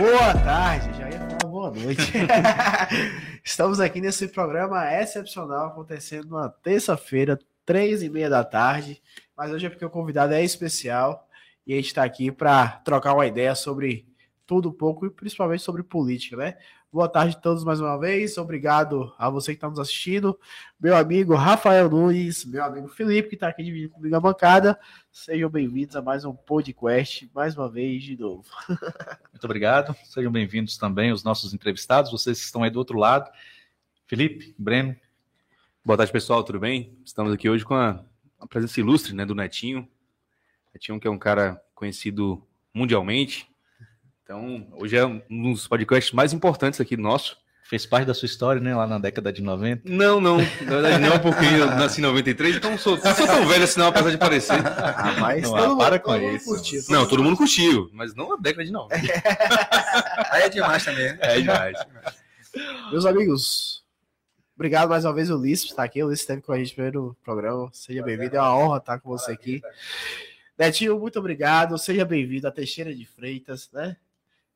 Boa tarde, já ia falar boa noite. Estamos aqui nesse programa excepcional acontecendo na terça-feira, três e meia da tarde. Mas hoje é porque o convidado é especial e a gente está aqui para trocar uma ideia sobre tudo um pouco e principalmente sobre política, né? Boa tarde a todos mais uma vez. Obrigado a você que está nos assistindo. Meu amigo Rafael Nunes, meu amigo Felipe, que está aqui dividindo comigo a bancada. Sejam bem-vindos a mais um podcast, mais uma vez de novo. Muito obrigado. Sejam bem-vindos também os nossos entrevistados, vocês que estão aí do outro lado. Felipe, Breno. Boa tarde, pessoal, tudo bem? Estamos aqui hoje com a, a presença ilustre né, do Netinho. Netinho, que é um cara conhecido mundialmente, então, hoje é um dos podcasts mais importantes aqui nosso. Fez parte da sua história, né? Lá na década de 90. Não, não. Na verdade, não, porque eu nasci em 93, então sou, não sou tão velho assim, não, apesar de parecer. Ah, mas não, todo para com isso. Curtiu, não, todo mundo curtiu, mas não na década de 90. Aí é demais também. Né? É demais. Meus amigos, obrigado mais uma vez, Ulisses, por estar aqui. O Ulisses esteve com a gente no primeiro programa. Seja bem-vindo, é uma honra estar com você aqui. Netinho, muito obrigado. Seja bem-vindo a Teixeira de Freitas, né?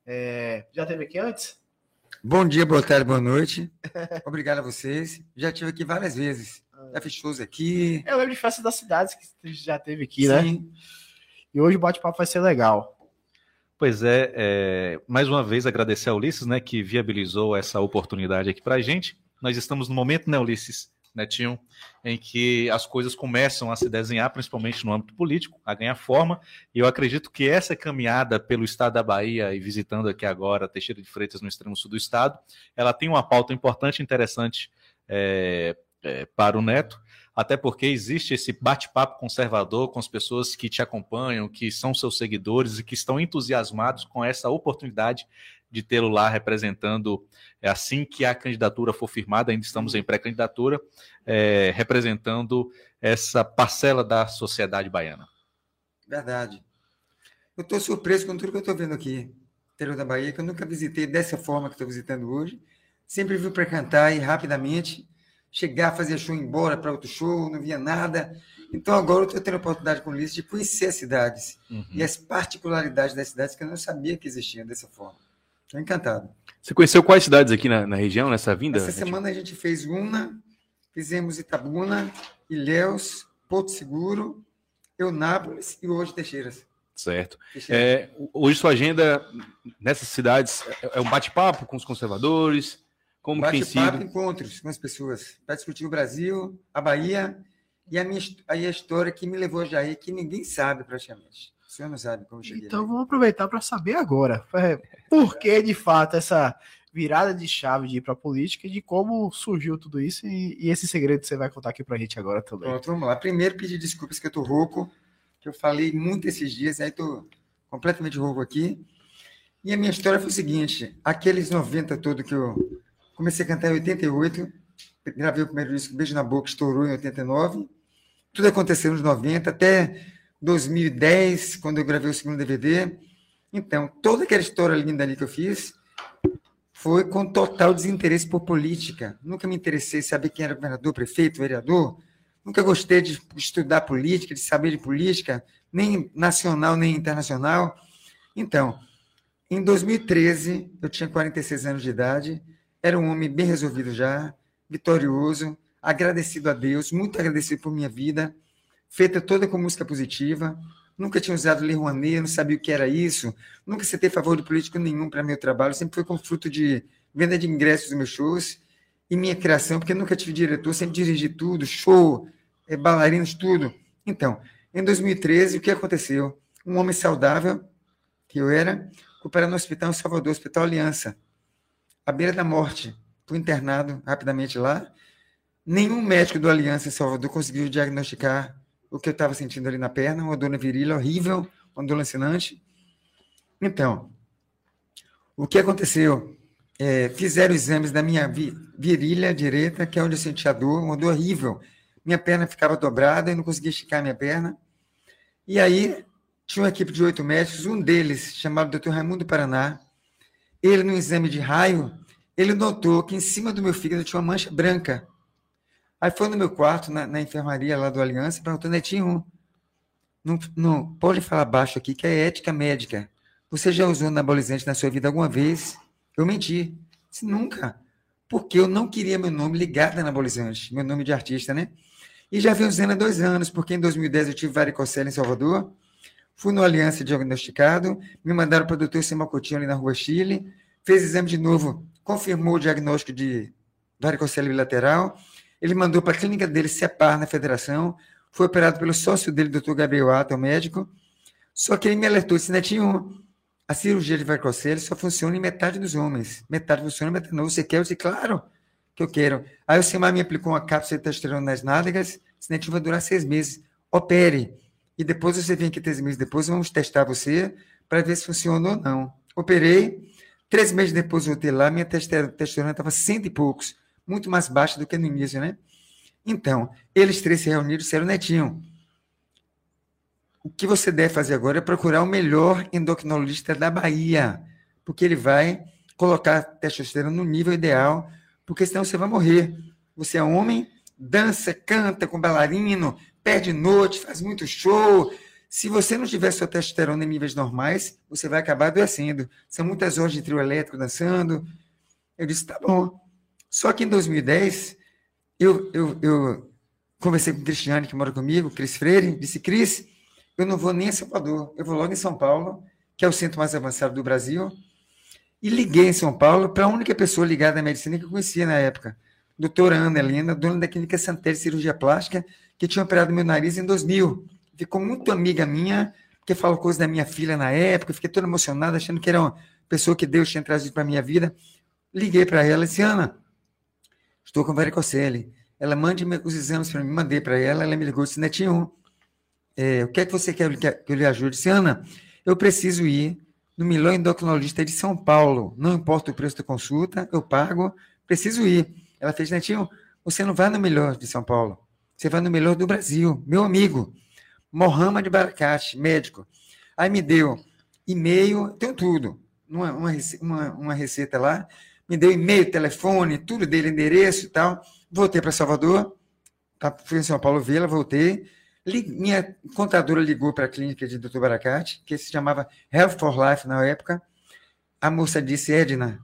É, já teve aqui antes? Bom dia, boa tarde, boa noite. Obrigado a vocês. Já tive aqui várias vezes. Já fiz shows aqui. Eu lembro de festa das cidades que já teve aqui, né? Sim. né? E hoje o bate-papo vai ser legal. Pois é, é, mais uma vez agradecer ao Ulisses, né, que viabilizou essa oportunidade aqui para a gente. Nós estamos no momento, né, Ulisses, Netinho, em que as coisas começam a se desenhar, principalmente no âmbito político, a ganhar forma. E eu acredito que essa caminhada pelo estado da Bahia e visitando aqui agora Teixeira de Freitas no extremo sul do estado, ela tem uma pauta importante e interessante é, é, para o Neto, até porque existe esse bate-papo conservador com as pessoas que te acompanham, que são seus seguidores e que estão entusiasmados com essa oportunidade de tê-lo lá representando, é assim que a candidatura for firmada, ainda estamos em pré-candidatura, é, representando essa parcela da sociedade baiana. Verdade. Eu estou surpreso com tudo que eu estou vendo aqui, interior da Bahia, que eu nunca visitei dessa forma que estou visitando hoje. Sempre vi para cantar e rapidamente chegar, fazer show, ir embora para outro show, não via nada. Então agora eu estou tendo a oportunidade com o Ulisses de conhecer as cidades uhum. e as particularidades das cidades que eu não sabia que existiam dessa forma. Estou encantado. Você conheceu quais cidades aqui na, na região, nessa vinda? Essa semana a gente fez Una, fizemos Itabuna, Ilhéus, Porto Seguro, Eunápolis e hoje Teixeiras. Certo. É, hoje sua agenda nessas cidades é, é um bate-papo com os conservadores? Como bate tem sido? Bate-papo, encontros com as pessoas para discutir o Brasil, a Bahia e a minha a história que me levou a Jair, que ninguém sabe praticamente. O senhor não sabe como cheguei. Então vamos aproveitar para saber agora. É, por que, de fato, essa virada de chave de ir para a política e de como surgiu tudo isso e, e, esse segredo você vai contar aqui para a gente agora também. Pronto, vamos lá. Primeiro, pedir desculpas que eu tô rouco, que eu falei muito esses dias, aí tô completamente rouco aqui. E a minha história foi o seguinte: aqueles 90 todo que eu comecei a cantar em 88, gravei o primeiro disco, Beijo na Boca, estourou em 89. Tudo aconteceu nos 90, até 2010, quando eu gravei o segundo DVD. Então, toda aquela história linda ali que eu fiz foi com total desinteresse por política. Nunca me interessei em saber quem era governador, prefeito, vereador. Nunca gostei de estudar política, de saber de política, nem nacional, nem internacional. Então, em 2013, eu tinha 46 anos de idade, era um homem bem resolvido já, vitorioso, agradecido a Deus, muito agradecido por minha vida feita toda com música positiva. Nunca tinha usado Lei Rouanet, não sabia o que era isso. Nunca citei favor de político nenhum para meu trabalho. Sempre foi com fruto de venda de ingressos dos meus shows e minha criação, porque nunca tive diretor, sempre dirigi tudo, show, é, bailarinos, tudo. Então, em 2013, o que aconteceu? Um homem saudável, que eu era, operando no hospital em Salvador, Hospital Aliança, à beira da morte. Fui internado rapidamente lá. Nenhum médico do Aliança em Salvador conseguiu diagnosticar o que eu estava sentindo ali na perna, uma dor na virilha horrível, uma dor lancinante. Então, o que aconteceu? É, fizeram exames da minha virilha direita, que é onde eu sentia dor, uma dor horrível. Minha perna ficava dobrada e não conseguia esticar minha perna. E aí, tinha uma equipe de oito médicos, um deles, chamado Dr. Raimundo Paraná, ele, no exame de raio, ele notou que em cima do meu fígado tinha uma mancha branca. Aí foi no meu quarto, na, na enfermaria lá do Aliança, perguntou, Netinho, não, não, pode falar baixo aqui, que é ética médica. Você já usou anabolizante na sua vida alguma vez? Eu menti. Disse, nunca. Porque eu não queria meu nome ligado a anabolizante, meu nome de artista, né? E já venho usando há dois anos, porque em 2010 eu tive varicocele em Salvador, fui no Aliança diagnosticado, me mandaram para o doutor Simão Coutinho ali na Rua Chile, fez exame de novo, confirmou o diagnóstico de varicocele bilateral, ele mandou para a clínica dele, SEPAR, na federação, foi operado pelo sócio dele, doutor Gabriel Ata, o médico, só que ele me alertou, disse, Netinho, a cirurgia de varicocele só funciona em metade dos homens. Metade funciona, metade não. Você quer? Eu disse, claro que eu quero. Aí o Simar me aplicou uma cápsula de testosterona nas nádegas, esse netinho vai durar seis meses. Opere. E depois você vem aqui três meses depois, vamos testar você para ver se funcionou ou não. Operei. Três meses depois voltei lá, minha testosterona estava cento e poucos, muito mais baixa do que no início, né? Então, eles três se reuniram e disseram, Netinho, o que você deve fazer agora é procurar o melhor endocrinologista da Bahia, porque ele vai colocar testosterona no nível ideal, porque senão você vai morrer. Você é homem, dança, canta com bailarino, perde noite, faz muito show. Se você não tiver sua testosterona em níveis normais, você vai acabar adoecendo. São muitas horas de trio elétrico dançando. Eu disse, tá bom. Só que em 2010, eu, eu, eu conversei com o Cristiane, que mora comigo, Cris Freire, disse, Cris, eu não vou nem a Salvador, eu vou logo em São Paulo, que é o centro mais avançado do Brasil, e liguei em São Paulo para a única pessoa ligada à medicina que eu conhecia na época, doutora Ana Helena, dona da clínica Santéria Cirurgia Plástica, que tinha operado meu nariz em 2000. Ficou muito amiga minha, porque falou coisas da minha filha na época, fiquei toda emocionada, achando que era uma pessoa que Deus tinha trazido para minha vida. Liguei para ela e disse, Ana, estou com varicocele. Ela mande os exames para mim, mandei para ela, ela me ligou disse, Netinho, é, o que é que você quer que eu lhe ajude? Disse, Ana, eu preciso ir no melhor endocrinologista de São Paulo. Não importa o preço da consulta, eu pago, preciso ir. Ela fez, Netinho, você não vai no melhor de São Paulo. Você vai no melhor do Brasil. Meu amigo, Mohamed Barakat, médico. Aí me deu e-mail, tenho tudo. Uma, uma, uma receita lá. Me deu e-mail, telefone, tudo dele, endereço e tal. Voltei para Salvador. Tá, fui em São Paulo vê-la, voltei minha contadora ligou para a clínica de Dr. Baracate, que se chamava Health for Life na época. A moça disse, Edna,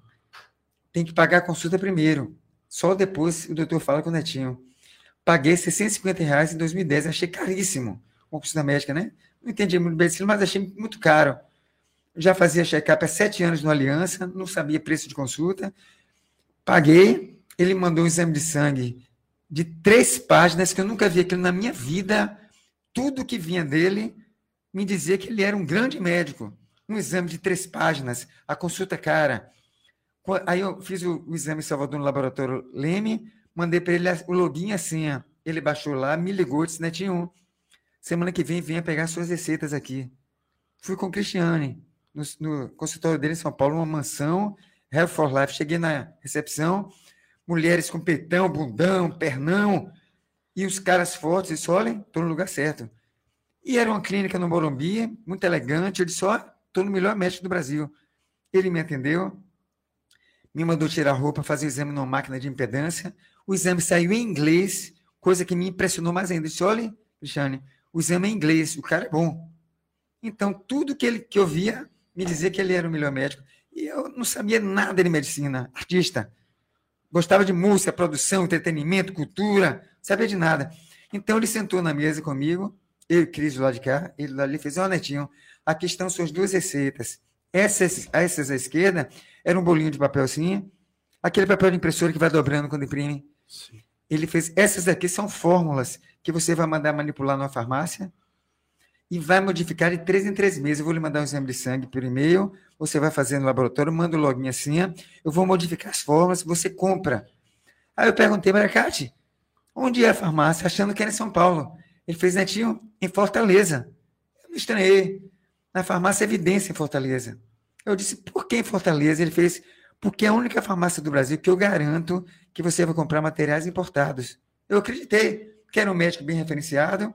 tem que pagar a consulta primeiro. Só depois o doutor fala com o netinho. Paguei 650 reais em 2010, achei caríssimo. Uma consulta médica, né? Não entendi muito medicina, mas achei muito caro. Já fazia check-up há sete anos no Aliança, não sabia preço de consulta. Paguei, ele mandou um exame de sangue de três páginas, que eu nunca vi aquilo na minha vida tudo que vinha dele me dizia que ele era um grande médico. Um exame de três páginas, a consulta cara. Aí eu fiz o, o exame em Salvador no laboratório Leme, mandei para ele o login a senha. Ele baixou lá, me ligou, disse, Netinho, semana que vem venha pegar suas receitas aqui. Fui com o Cristiane, no, no consultório dele em São Paulo, uma mansão, Health for Life. Cheguei na recepção, mulheres com peitão, bundão, pernão, e os caras fortes disse: olha, estou no lugar certo. E era uma clínica no Morumbi, muito elegante. Eu disse: ó, estou no melhor médico do Brasil. Ele me atendeu, me mandou tirar a roupa, fazer o exame numa máquina de impedância. O exame saiu em inglês, coisa que me impressionou mais ainda. Eu disse: olha, Cristiane, o exame é em inglês, o cara é bom. Então, tudo que, ele, que eu via me dizia que ele era o melhor médico. E eu não sabia nada de medicina, artista. Gostava de música, produção, entretenimento, cultura, sabia de nada. Então ele sentou na mesa comigo, eu e Cris do lado de cá, ele lá ali fez, ó, oh, Netinho, aqui estão suas duas receitas. Essas, essas à esquerda era um bolinho de papel assim, aquele papel de impressora que vai dobrando quando imprime. Sim. Ele fez, essas aqui são fórmulas que você vai mandar manipular numa farmácia e vai modificar de três em três meses. Eu vou lhe mandar um exame de sangue por e-mail, você vai fazer no laboratório, manda o login assim, eu vou modificar as fórmulas, você compra. Aí eu perguntei para a Kate, onde é a farmácia? Achando que era em São Paulo. Ele fez, Netinho, em Fortaleza. Eu me estranhei. Na farmácia Evidência, em Fortaleza. Eu disse, por que em Fortaleza? Ele fez, porque é a única farmácia do Brasil que eu garanto que você vai comprar materiais importados. Eu acreditei que era um médico bem referenciado,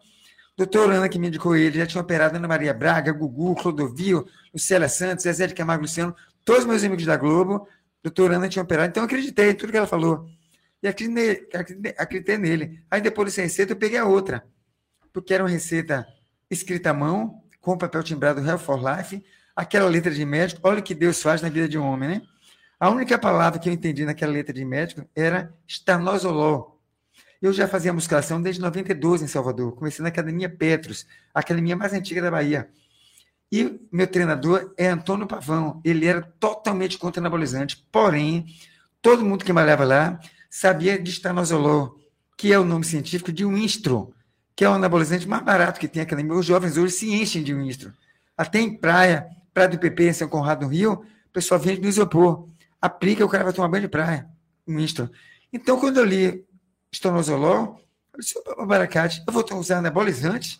Doutor Ana, que me indicou ele, já tinha operado Ana Maria Braga, Gugu, Clodovil, Lucélia Santos, Zezé de Camargo Luciano, todos meus amigos da Globo. Doutor Ana tinha operado, então eu acreditei em tudo que ela falou. E acreditei, nele. Aí depois dessa receita eu peguei a outra, porque era uma receita escrita à mão, com papel timbrado Hell for Life. aquela letra de médico, olha o que Deus faz na vida de um homem, né? A única palavra que eu entendi naquela letra de médico era estanozolol. Eu já fazia musculação desde 92 em Salvador. Comecei na Academia Petros, a academia mais antiga da Bahia. E meu treinador é Antônio Pavão. Ele era totalmente contra anabolizante. Porém, todo mundo que malhava lá sabia de estanozolol, que é o nome científico de Winstro, que é o anabolizante mais barato que tem aqui. Os jovens hoje se enchem de Winstro. Até em praia, Praia do PP, em São Conrado, no Rio, o pessoal vende no isopor. Aplica, o cara vai tomar banho de praia. Winstro. Então, quando eu li estanozolol, eu disse, Baracate, eu vou usar anabolizante?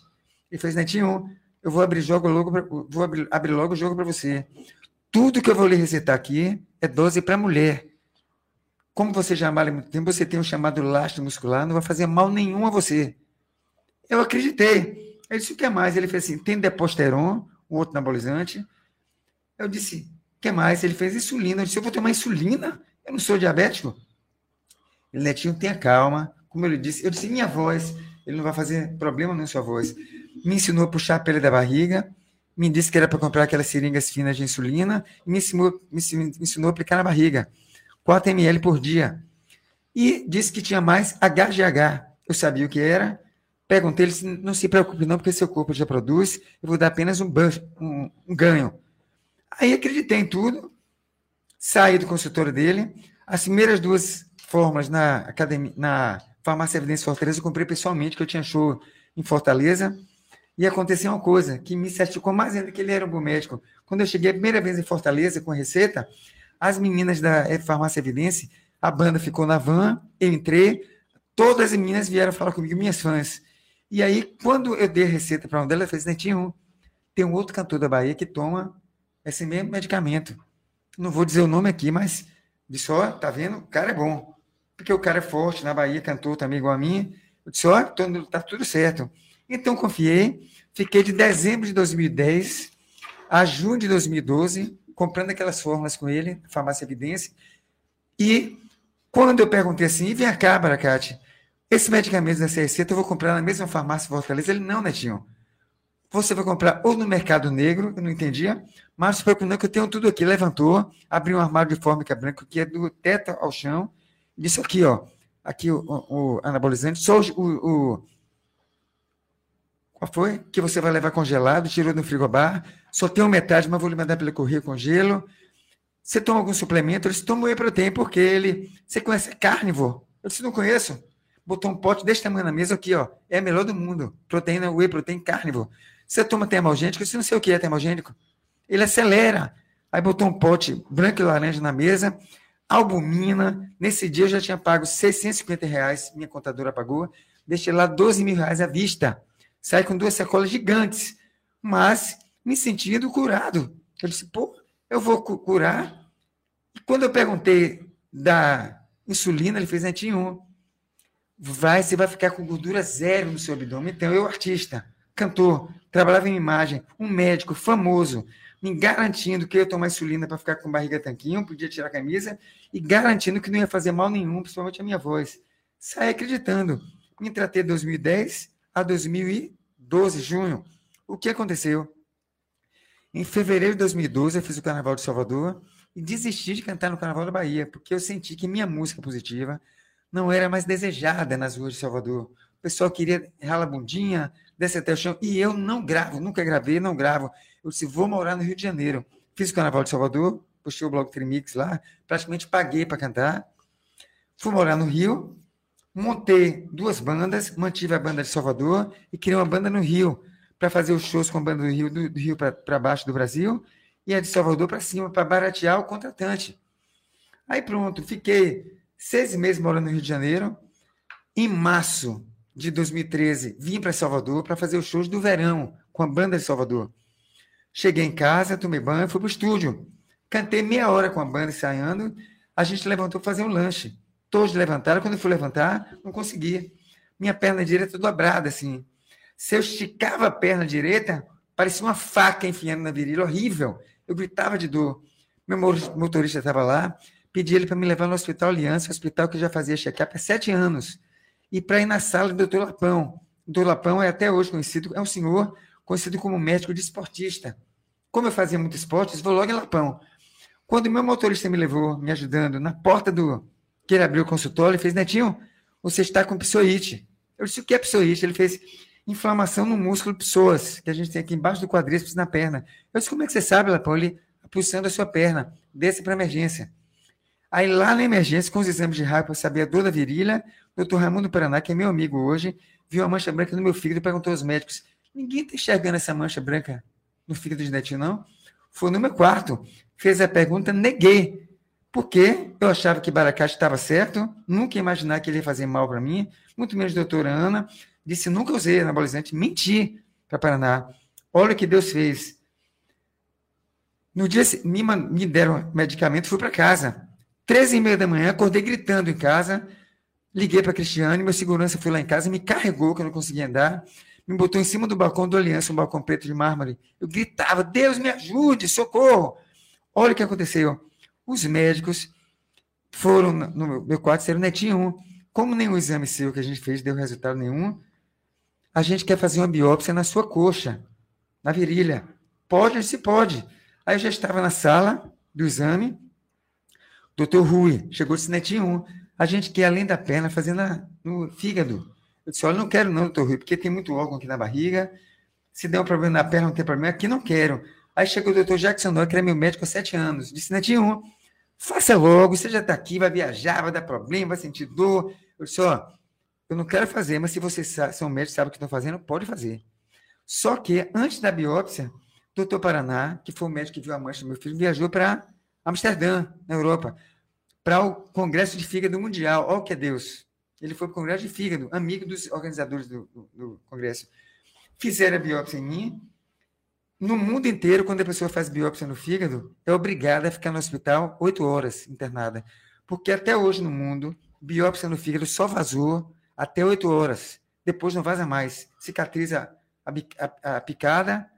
Ele fez, Netinho, eu vou abrir, jogo logo pra, vou abrir, abrir logo o jogo para você. Tudo que eu vou lhe recetar aqui é dose para mulher. Como você já malha muito tempo, você tem um chamado lastro muscular, não vai fazer mal nenhum a você. Eu acreditei. Ele disse, o que mais? Ele fez assim, tem deposteron, um outro anabolizante. Eu disse, o que mais? Ele fez insulina. Eu disse, eu vou tomar insulina? Eu não sou diabético. Ele, Netinho, tenha calma. Como ele disse, eu disse, minha voz, ele não vai fazer problema na sua voz me ensinou a puxar a pele da barriga, me disse que era para comprar aquelas seringas finas de insulina e me ensinou, me ensinou a aplicar na barriga, 4 ml por dia. E disse que tinha mais HGH. Eu sabia o que era. Perguntei, ele disse, não se preocupe não, porque seu corpo já produz, eu vou dar apenas um, um, um ganho. Aí acreditei em tudo, saí do consultório dele, as primeiras duas fórmulas na academia, na farmácia Evidência Fortaleza, eu comprei pessoalmente, que eu tinha show em Fortaleza, e aconteceu uma coisa que me certificou mais ainda que ele era um bom médico. Quando eu cheguei a primeira vez em Fortaleza com receita, as meninas da Farmácia Evidência, a banda ficou na van, eu entrei, todas as meninas vieram falar comigo, minhas fãs. E aí, quando eu dei a receita para uma delas, eu falei, Netinho, tem um outro cantor da Bahia que toma esse mesmo medicamento. Não vou dizer o nome aqui, mas disse, ó, tá vendo? O cara é bom. Porque o cara é forte, na Bahia, cantor também igual a mim. Eu disse, ó, tá tudo certo. Então, confiei. Fiquei de dezembro de 2010 a junho de 2012 comprando aquelas fórmulas com ele, Farmácia Evidência. E quando eu perguntei assim, vem cá, Baracate, esse medicamento dessa receita eu vou comprar na mesma farmácia Fortaleza? Ele, não, Netinho. Você vai comprar ou no mercado negro, eu não entendia, mas não que eu tenho tudo aqui. Levantou, abriu um armário de fórmica branca que é do teto ao chão, disse aqui, ó, aqui o, o, anabolizante, só o, o qual foi? Que você vai levar congelado, tirou do frigobar, só tem metade, mas vou lhe mandar pelo correio com gelo. Você toma algum suplemento? Ele disse, toma whey protein, porque ele... Você conhece carnívoro? Eu disse, não conheço. Botou um pote desse tamanho na mesa aqui, ó. É a melhor do mundo. Proteína whey protein carnívoro. Você toma termogênico? Eu disse, não sei o que é termogênico. Ele acelera. Aí botou um pote branco e laranja na mesa, albumina. Nesse dia eu já tinha pago 650 reais, minha contadora pagou. Deixei lá 12 mil reais à vista saí com duas sacolas gigantes, mas me sentindo curado. Eu disse, pô, eu vou curar. E quando eu perguntei da insulina, ele fez netinho. Vai, você vai ficar com gordura zero no seu abdômen. Então, eu, artista, cantor, trabalhava em imagem, um médico famoso, me garantindo que eu ia tomar insulina para ficar com barriga tanquinho, podia tirar a camisa, e garantindo que não ia fazer mal nenhum, principalmente a minha voz. Saí acreditando. Me tratei em 2010 a 2000 12 de junho, o que aconteceu? Em fevereiro de 2012, eu fiz o Carnaval de Salvador e desisti de cantar no Carnaval da Bahia, porque eu senti que minha música positiva não era mais desejada nas ruas de Salvador. O pessoal queria ralar a bundinha, descer até o chão, e eu não gravo, nunca gravei, não gravo. Eu disse, vou morar no Rio de Janeiro. Fiz o Carnaval de Salvador, postei o blog Trimix lá, praticamente paguei para cantar. Fui morar no Rio, montei duas bandas, mantive a banda de Salvador e criei uma banda no Rio para fazer os shows com a banda do Rio, do, do Rio para baixo do Brasil e a de Salvador para cima, para baratear o contratante. Aí pronto, fiquei seis meses morando no Rio de Janeiro. Em março de 2013, vim para Salvador para fazer os shows do verão com a banda de Salvador. Cheguei em casa, tomei banho, fui para o estúdio. Cantei meia hora com a banda ensaiando. A gente levantou para fazer um lanche todos levantaram. Quando eu fui levantar, não conseguia. Minha perna direita dobrada, assim. Se eu esticava a perna direita, parecia uma faca enfiando na virilha, horrível. Eu gritava de dor. Meu motorista estava lá, pedi ele para me levar no Hospital Aliança, hospital que já fazia check-up há sete anos, e para ir na sala do doutor Lapão. O doutor Lapão é até hoje conhecido, é um senhor conhecido como médico de esportista. Como eu fazia muito esporte, vou logo em Lapão. Quando meu motorista me levou, me ajudando, na porta do. que ele abriu o consultório, ele fez: Netinho, você está com psoite. Eu disse: o que é psoite? Ele fez inflamação no músculo psoas, que a gente tem aqui embaixo do quadríceps na perna. Eu disse: como é que você sabe, Lapão? Ele pulsando a sua perna, desce para emergência. Aí lá na emergência, com os exames de raio para saber a dor da virilha, o doutor Raimundo Paraná, que é meu amigo hoje, viu a mancha branca no meu fígado e perguntou aos médicos: ninguém está enxergando essa mancha branca no fígado de Netinho, não? Foi no meu quarto. Fez a pergunta, neguei. Porque eu achava que Baracate estava certo, nunca ia imaginar que ele ia fazer mal para mim, muito menos a doutora Ana. Disse, nunca usei anabolizante, menti para Paraná. Olha o que Deus fez. No dia me, me deram medicamento, fui para casa. 13 e meia da manhã, acordei gritando em casa, liguei para Cristiane, meu segurança foi lá em casa, me carregou, que eu não conseguia andar me botou em cima do balcão do Aliança, um balcão preto de mármore. Eu gritava: Deus me ajude, socorro! Olha o que aconteceu. Os médicos foram no meu quarto, disseram: Netinho, como nenhum exame seu que a gente fez deu resultado nenhum, a gente quer fazer uma biópsia na sua coxa, na virilha. Pode? Se pode. Aí eu já estava na sala do exame. Doutor Rui chegou e disse: Netinho, a gente quer além da perna fazer na, no fígado. Eu disse, olha, não quero não, doutor Rui, porque tem muito órgão aqui na barriga. Se der um problema na perna, não tem problema. Aqui não quero. Aí chegou o doutor Jackson Noy, que era meu médico há sete anos. Disse, Netinho, faça logo, você já está aqui, vai viajar, vai dar problema, vai sentir dor. Eu disse, ó, eu não quero fazer, mas se você são médicos, sabe o que estão fazendo, pode fazer. Só que, antes da biópsia, doutor Paraná, que foi o médico que viu a mancha do meu filho, viajou para Amsterdã, na Europa, para o Congresso de Fígado Mundial. Olha o que é Deus. Ele foi para o Congresso de Fígado, amigo dos organizadores do, do, do Congresso. Fizeram a biópsia em mim. No mundo inteiro, quando a pessoa faz biópsia no fígado, é obrigada a ficar no hospital oito horas internada. Porque até hoje no mundo, biópsia no fígado só vazou até oito horas. Depois não vaza mais. Cicatriza a, a, a picada.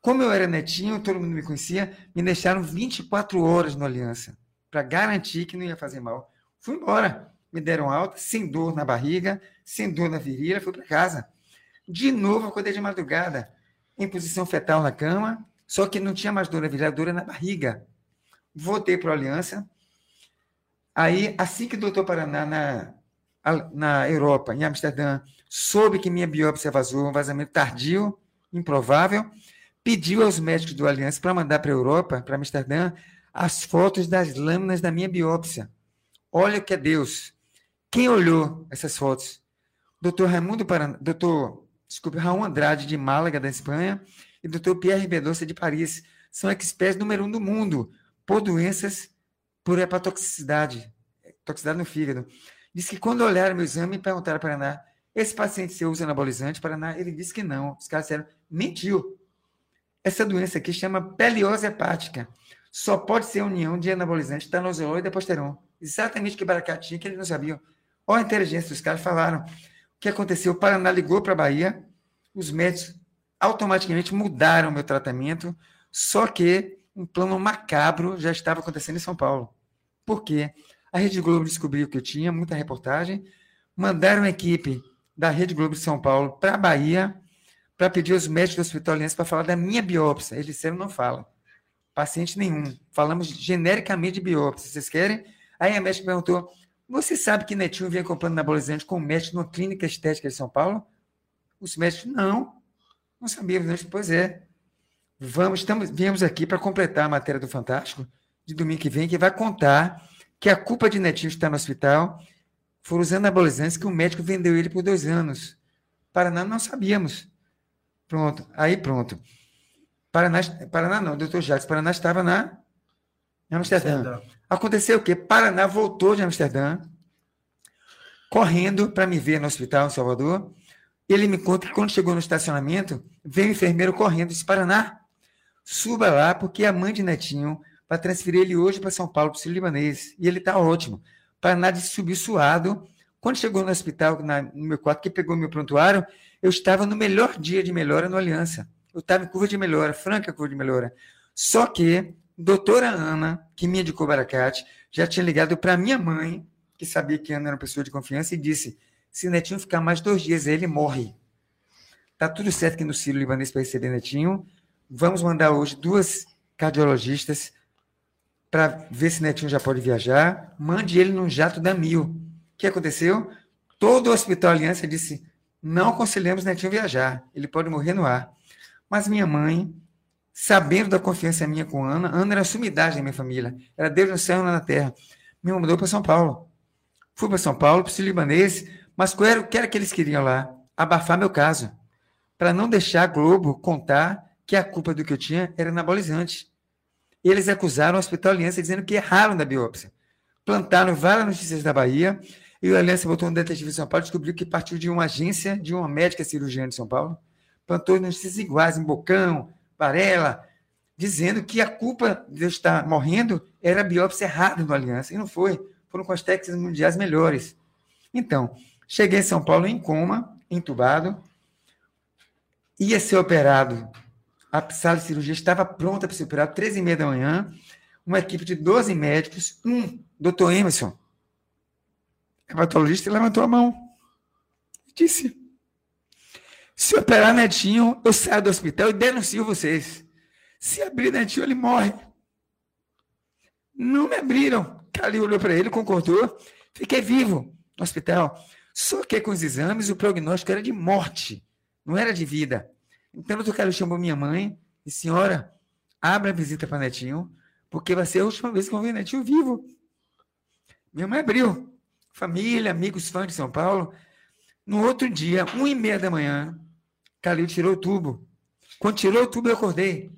Como eu era netinho, todo mundo me conhecia, me deixaram 24 horas no Aliança, para garantir que não ia fazer mal. Fui embora me deram alta, sem dor na barriga, sem dor na virilha, fui para casa. De novo, acordei de madrugada, em posição fetal na cama, só que não tinha mais dor na virilha, dor na barriga. Voltei para a Aliança. Aí, assim que o doutor Paraná, na, na Europa, em Amsterdã, soube que minha biópsia vazou, um vazamento tardio, improvável, pediu aos médicos do Aliança para mandar para a Europa, para Amsterdã, as fotos das lâminas da minha biópsia. Olha o que é Deus. Quem olhou essas fotos? Doutor Raimundo Paraná, doutor, desculpe, Raul Andrade de Málaga, da Espanha, e doutor Pierre Bedossa de Paris. São experts número um do mundo por doenças por hepatotoxicidade, toxicidade no fígado. Diz que quando olharam meu exame, perguntaram para Paraná, esse paciente você usa anabolizante? Paraná, ele disse que não. Os caras disseram, mentiu. Essa doença aqui chama peliose hepática. Só pode ser união de anabolizante, tanosol e deposteron. Exatamente o que Baracá tinha, que eles não sabiam. Olha a inteligência dos caras, falaram. O que aconteceu? O Paraná ligou para a Bahia, os médicos automaticamente mudaram o meu tratamento, só que um plano macabro já estava acontecendo em São Paulo. Por quê? A Rede Globo descobriu que eu tinha muita reportagem, mandaram a equipe da Rede Globo de São Paulo para a Bahia para pedir aos médicos do Hospital Aliança para falar da minha biópsia. Eles disseram não fala. Paciente nenhum. Falamos genericamente de biópsia. Vocês querem? Aí a médica perguntou: você sabe que Netinho vinha comprando anabolizante com um médico numa clínica estética de São Paulo? Os médicos, não, não sabíamos. Pois é. Vamos, estamos, viemos aqui para completar a matéria do Fantástico de domingo que vem, que vai contar que a culpa de Netinho estar no hospital foram os anabolizantes que o médico vendeu ele por dois anos. Paraná não sabíamos. Pronto, aí pronto. Paraná, Paraná não, doutor Jacques, Paraná estava na Amsterdã. Amsterdã. Aconteceu o quê? Paraná voltou de Amsterdã, correndo para me ver no hospital em Salvador. Ele me conta que quando chegou no estacionamento, veio o enfermeiro correndo e disse: Paraná, suba lá, porque a mãe de Netinho vai transferir ele hoje para São Paulo, para o libanês. E ele está ótimo. Paraná disse subir suado. Quando chegou no hospital, na, no meu quarto, que pegou meu prontuário, eu estava no melhor dia de melhora no Aliança. Eu estava em curva de melhora, franca curva de melhora. Só que doutora Ana, que me indicou Baracate, já tinha ligado para minha mãe, que sabia que Ana era uma pessoa de confiança, e disse: se Netinho ficar mais dois dias, ele morre. Tá tudo certo que no Ciro Libanês para receber Netinho. vamos mandar hoje duas cardiologistas para ver se Netinho já pode viajar. Mande ele num jato da Mil. O que aconteceu? Todo o Hospital Aliança disse: não aconselhamos Netinho viajar, ele pode morrer no ar. Mas minha mãe, sabendo da confiança minha com Ana, Ana era sumidade da minha família, era Deus no céu e na terra, me mandou para São Paulo. Fui para São Paulo, para o libanês, mas o que era que eles queriam lá? Abafar meu caso, para não deixar a Globo contar que a culpa do que eu tinha era anabolizante. Eles acusaram o Hospital Aliança dizendo que erraram da biópsia. Plantaram várias notícias da Bahia e o Aliança botou um detetive em São Paulo descobriu que partiu de uma agência de uma médica cirurgiã de São Paulo. Plantou notícias iguais em Bocão, Varela, dizendo que a culpa de eu estar morrendo era a biópsia errada do Aliança. E não foi. Foram com as técnicas mundiais melhores. Então, cheguei em São Paulo em coma, entubado, ia ser operado. A sala de cirurgia estava pronta para ser operado, 13 e meia da manhã. Uma equipe de 12 médicos, um, doutor Emerson, hematologista, levantou a mão e disse: Se operar Netinho, eu saio do hospital e denuncio vocês. Se abrir Netinho, ele morre. Não me abriram. Cali olhou para ele, concordou. Fiquei vivo no hospital. Só que com os exames, o prognóstico era de morte, não era de vida. Então, o doutor Calil chamou minha mãe e senhora, abra a visita para Netinho, porque vai ser a última vez que eu vou ver Netinho vivo. Minha mãe abriu família, amigos, fãs de São Paulo. No outro dia, uma e meia da manhã, Calil tirou o tubo. Quando tirou o tubo, eu acordei.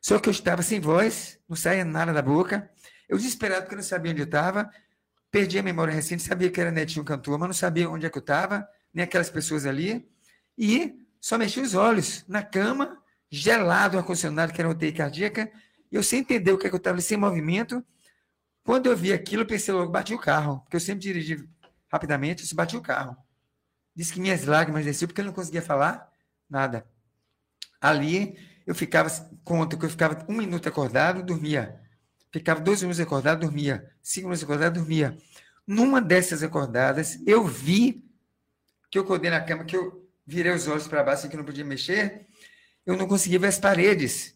Só que eu estava sem voz, não saía nada da boca. Eu desesperado porque não sabia onde eu estava. Perdi a memória recente, sabia que era Netinho cantor, mas não sabia onde é que eu estava, nem aquelas pessoas ali. E só mexi os olhos na cama, gelado, ar-condicionado, que era UTI cardíaca, eu sem entender o que, é que eu estava sem movimento, quando eu vi aquilo, eu pensei logo, bati o carro, porque eu sempre dirigi rapidamente, eu bati o carro. Disse que minhas lágrimas desciam porque eu não conseguia falar nada. Ali, eu ficava, conta que eu ficava um minuto acordado, dormia. Ficava dois minutos acordado, dormia. Cinco minutos acordado, dormia. Numa dessas acordadas, eu vi que eu acordei na cama, que eu virei os olhos para baixo, assim, que eu não podia mexer. Eu não conseguia ver as paredes.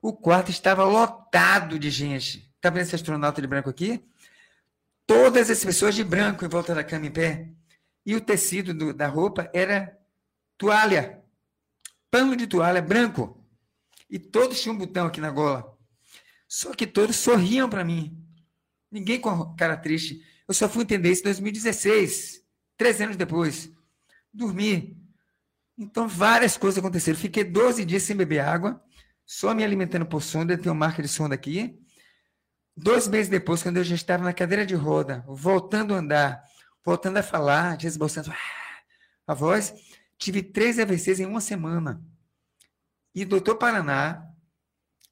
O quarto estava lotado de gente. Tá vendo esse astronauta de branco aqui? Todas as pessoas de branco em volta da cama em pé. E o tecido do, da roupa era toalha. Pano de toalha branco. E todos tinham um botão aqui na gola. Só que todos sorriam para mim. Ninguém com cara triste. Eu só fui entender isso em 2016, três anos depois. Dormi. Então, várias coisas aconteceram. Fiquei 12 dias sem beber água, só me alimentando por sonda. Tem uma marca de sonda aqui. Dois meses depois, quando eu já estava na cadeira de roda, voltando a andar, voltando a falar, desbolsando ah, a voz, tive três AVCs em uma semana. E o doutor Paraná,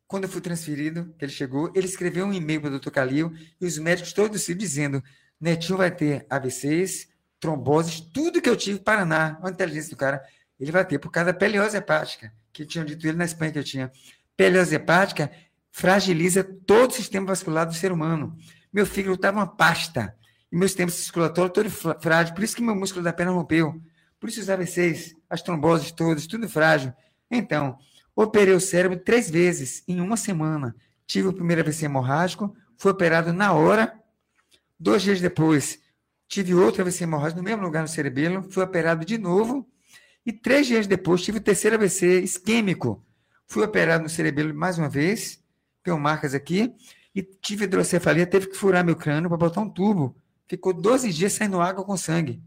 quando eu fui transferido, ele chegou, ele escreveu um e-mail para o doutor Calil e os médicos todos se dizendo: Netinho vai ter AVCs, tromboses, tudo que eu tive, Paraná, a inteligência do cara, ele vai ter por causa da peliose hepática, que tinham dito ele na Espanha que eu tinha. Peliose hepática fragiliza todo o sistema vascular do ser humano. Meu fígado estava uma pasta. E meu sistema circulatório todo frágil. Por isso que meu músculo da perna rompeu. Por isso os AVCs, as tromboses todas, tudo frágil. Então, operei o cérebro três vezes em uma semana. Tive o primeiro AVC hemorrágico, fui operado na hora. Dois dias depois, tive outro AVC hemorrágico no mesmo lugar no cerebelo, fui operado de novo. E três dias depois, tive o terceiro AVC isquêmico. Fui operado no cerebelo mais uma vez tenho marcas aqui, e tive hidrocefalia, teve que furar meu crânio para botar um tubo. Ficou 12 dias saindo água com sangue.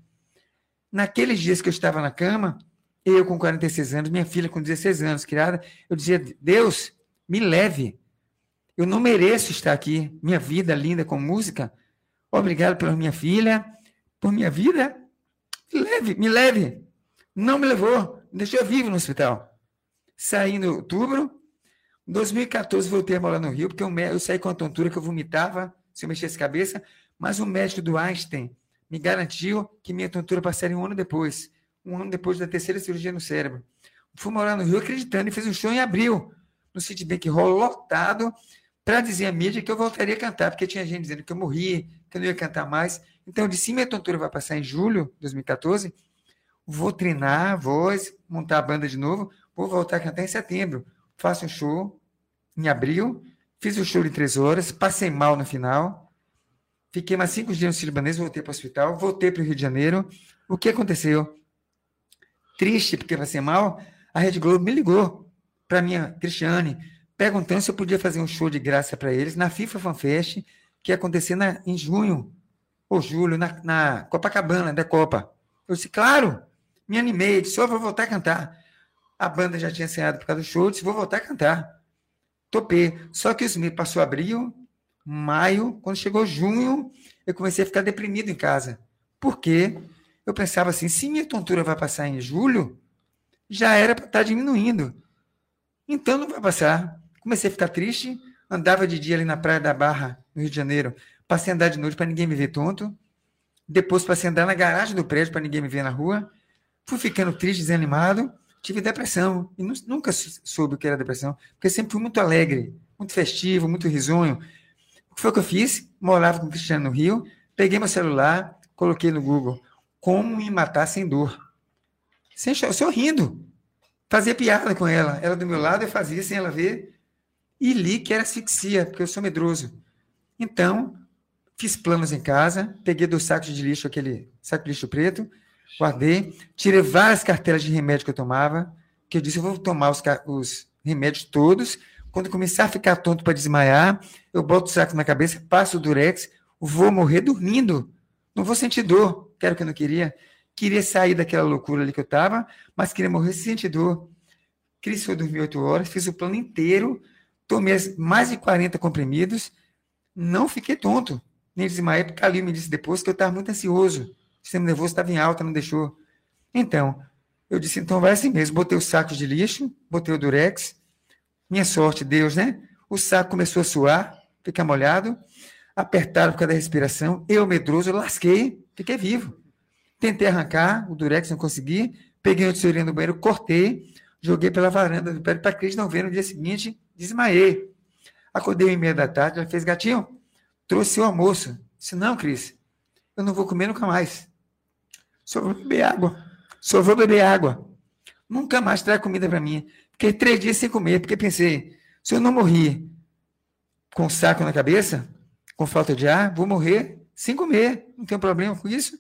Naqueles dias que eu estava na cama, eu com 46 anos, minha filha com 16 anos, criada, eu dizia: Deus, me leve. Eu não mereço estar aqui. Minha vida linda com música. Obrigado pela minha filha, por minha vida. Me leve, me leve. Não me levou, me deixou vivo no hospital. Saí em outubro, em 2014, voltei a morar no Rio, porque eu saí com a tontura que eu vomitava se eu mexesse a cabeça, mas o médico do Einstein me garantiu que minha tontura passaria um ano depois, um ano depois da terceira cirurgia no cérebro. Fui morar no Rio acreditando e fiz um show em abril, no Citibank Hall, lotado, para dizer à mídia que eu voltaria a cantar, porque tinha gente dizendo que eu morri, que eu não ia cantar mais. Então eu disse, minha tontura vai passar em julho de 2014, vou treinar a voz, montar a banda de novo, vou voltar a cantar em setembro faço um show em abril, fiz o show de três horas, passei mal no final, fiquei mais cinco dias no Sírio-Libanês, voltei para o hospital, voltei para o Rio de Janeiro. O que aconteceu? Triste, porque passei mal, a Rede Globo me ligou para minha Cristiane, perguntando se eu podia fazer um show de graça para eles na FIFA Fan Fest, que ia acontecer na, em junho ou julho, na, na Copacabana da Copa. Eu disse, claro, me animei, disse, oh, vou voltar a cantar. A banda já tinha ensaiado por causa do show, disse, vou voltar a cantar. Topei. Só que isso me passou abril, maio, quando chegou junho, eu comecei a ficar deprimido em casa. Por quê? Eu pensava assim, se minha tontura vai passar em julho, já era para estar tá diminuindo. Então não vai passar. Comecei a ficar triste, andava de dia ali na Praia da Barra, no Rio de Janeiro, passei a andar de noite para ninguém me ver tonto. Depois passei a andar na garagem do prédio para ninguém me ver na rua. Fui ficando triste, desanimado. Tive depressão. E nunca soube o que era depressão, porque sempre fui muito alegre, muito festivo, muito risonho. O que foi que eu fiz? Morava com o Cristiano no Rio, peguei meu celular, coloquei no Google como me matar sem dor. Sem sorrindo. Fazia piada com ela. Ela do meu lado, eu fazia sem ela ver. E li que era asfixia, porque eu sou medroso. Então, fiz planos em casa, peguei do saco de lixo, aquele saco de lixo preto, guardei, tirei várias cartelas de remédio que eu tomava, que eu disse, eu vou tomar os, os remédios todos, quando começar a ficar tonto para desmaiar, eu boto o saco na cabeça, passo o durex, vou morrer dormindo, não vou sentir dor, quero que eu não queria, queria sair daquela loucura ali que eu estava, mas queria morrer sem sentir dor. Cris foi dormir oito horas, fiz o plano inteiro, tomei mais de 40 comprimidos, não fiquei tonto, nem desmaiei, porque ali me disse depois que eu estava muito ansioso. O sistema nervoso estava em alta, não deixou. Então, eu disse, então vai assim mesmo. Botei os sacos de lixo, botei o durex. Minha sorte, Deus, né? O saco começou a suar, ficar molhado. Apertaram por causa da respiração. Eu, medroso, lasquei, fiquei vivo. Tentei arrancar o durex, não consegui. Peguei o tesourinho do banheiro, cortei, joguei pela varanda do prédio para Cris não ver no dia seguinte, desmaiei. Acordei em meia da tarde, ela fez, gatinho, trouxe o almoço. Disse, não, Cris, eu não vou comer nunca mais. Só vou beber água. Só vou beber água. Nunca mais traz comida para mim. Fiquei três dias sem comer, porque pensei, se eu não morrer com saco na cabeça, com falta de ar, vou morrer sem comer. Não tem problema com isso.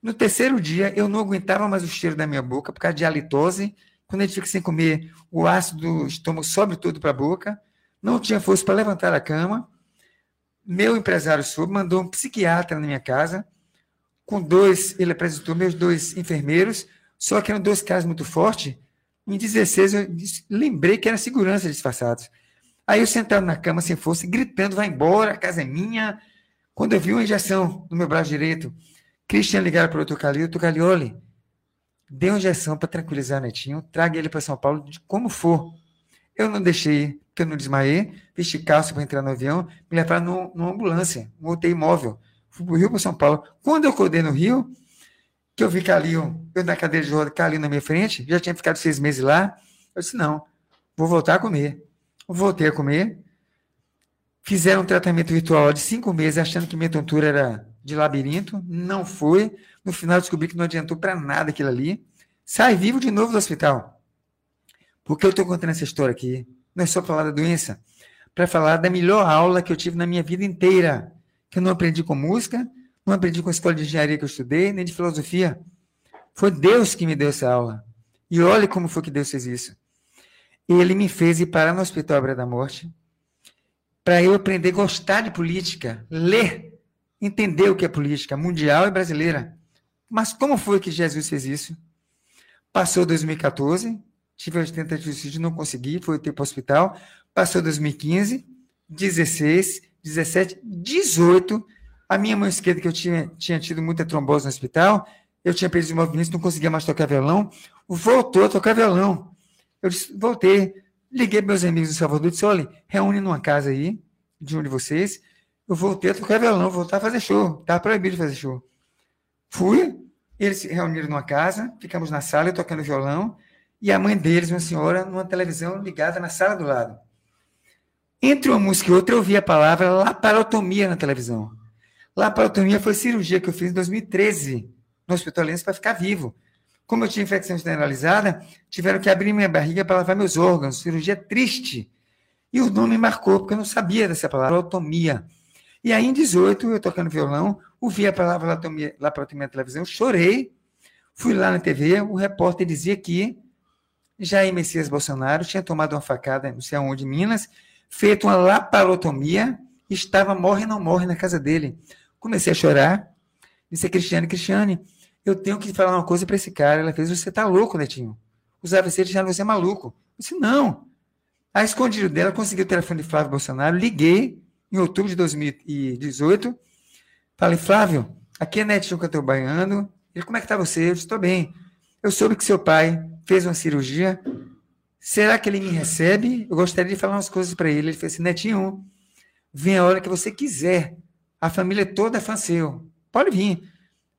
No terceiro dia, eu não aguentava mais o cheiro da minha boca por causa de halitose. Quando a gente fica sem comer, o ácido do estômago sobe todo para a boca. Não tinha força para levantar da cama. Meu empresário soube, mandou um psiquiatra na minha casa, com dois, ele apresentou meus dois enfermeiros, só que eram dois casos muito fortes. Em 16, eu lembrei que era segurança disfarçados. Aí eu sentado na cama sem força, gritando: vai embora, a casa é minha. Quando eu vi uma injeção no meu braço direito, Cristian ligaram para o Dr. Calioli, dê uma injeção para tranquilizar o netinho, traga ele para São Paulo, de como for. Eu não deixei, porque eu não desmaiei, vesti calça para entrar no avião, me levaram numa ambulância, um UTI móvel. Fui para o Rio para São Paulo. Quando eu acordei no Rio, que eu vi Calil, eu na cadeira de roda, Calil na minha frente, já tinha ficado seis meses lá, eu disse, não, vou voltar a comer. Voltei a comer, fizeram um tratamento virtual de cinco meses, achando que minha tontura era de labirinto, não foi. No final descobri que não adiantou para nada aquilo ali. Sai vivo de novo do hospital. Por que eu estou contando essa história aqui? Não é só falar da doença, para falar da melhor aula que eu tive na minha vida inteira, que eu não aprendi com música, não aprendi com a escola de engenharia que eu estudei, nem de filosofia. Foi Deus que me deu essa aula. E olhe como foi que Deus fez isso. Ele me fez ir parar no Hospital Abra da Morte para eu aprender a gostar de política, ler, entender o que é política mundial e brasileira. Mas como foi que Jesus fez isso? Passou 2014, tive as tentativas de suicídio, não consegui, foi ter para o hospital. Passou 2015, 16, 17, 18. A minha mão esquerda, que eu tinha, tinha tido muita trombose no hospital, eu tinha perdido os movimentos, não conseguia mais tocar violão, voltou a tocar violão. Eu disse, voltei, liguei para meus amigos do Salvador, disse, olha, reúne numa casa aí, de um de vocês, eu voltei a tocar violão, voltar a fazer show, estava proibido de fazer show. Fui, eles se reuniram numa casa, ficamos na sala, tocando violão, e a mãe deles, uma senhora, numa televisão ligada na sala do lado. Entre uma música e outra, eu ouvi a palavra laparotomia na televisão. Laparotomia foi cirurgia que eu fiz em 2013, no Hospital Lenço, para ficar vivo. Como eu tinha infecção generalizada, tiveram que abrir minha barriga para lavar meus órgãos. Cirurgia triste. E o nome marcou, porque eu não sabia dessa palavra, laparotomia. E aí, em 18, eu tocando violão, ouvi a palavra laparotomia, laparotomia na televisão, chorei, fui lá na TV, o repórter dizia que Jair Messias Bolsonaro tinha tomado uma facada, não sei aonde, em Minas, feito uma laparotomia, estava morre não morre na casa dele. Comecei a chorar, disse a Cristiane, Cristiane, eu tenho que falar uma coisa para esse cara. Ela fez, você tá louco, Netinho. Os AVC deixaram você maluco. Eu disse, não. A escondido dela, consegui o telefone de Flávio Bolsonaro, liguei em outubro de 2018, falei, Flávio, aqui é Netinho Cantor Baiano, ele, como é que tá você? Eu disse, estou bem. Eu soube que seu pai fez uma cirurgia, será que ele me recebe? Eu gostaria de falar umas coisas para ele. Ele fez assim, Netinho, vem a hora que você quiser, a família toda é fã seu, pode vir.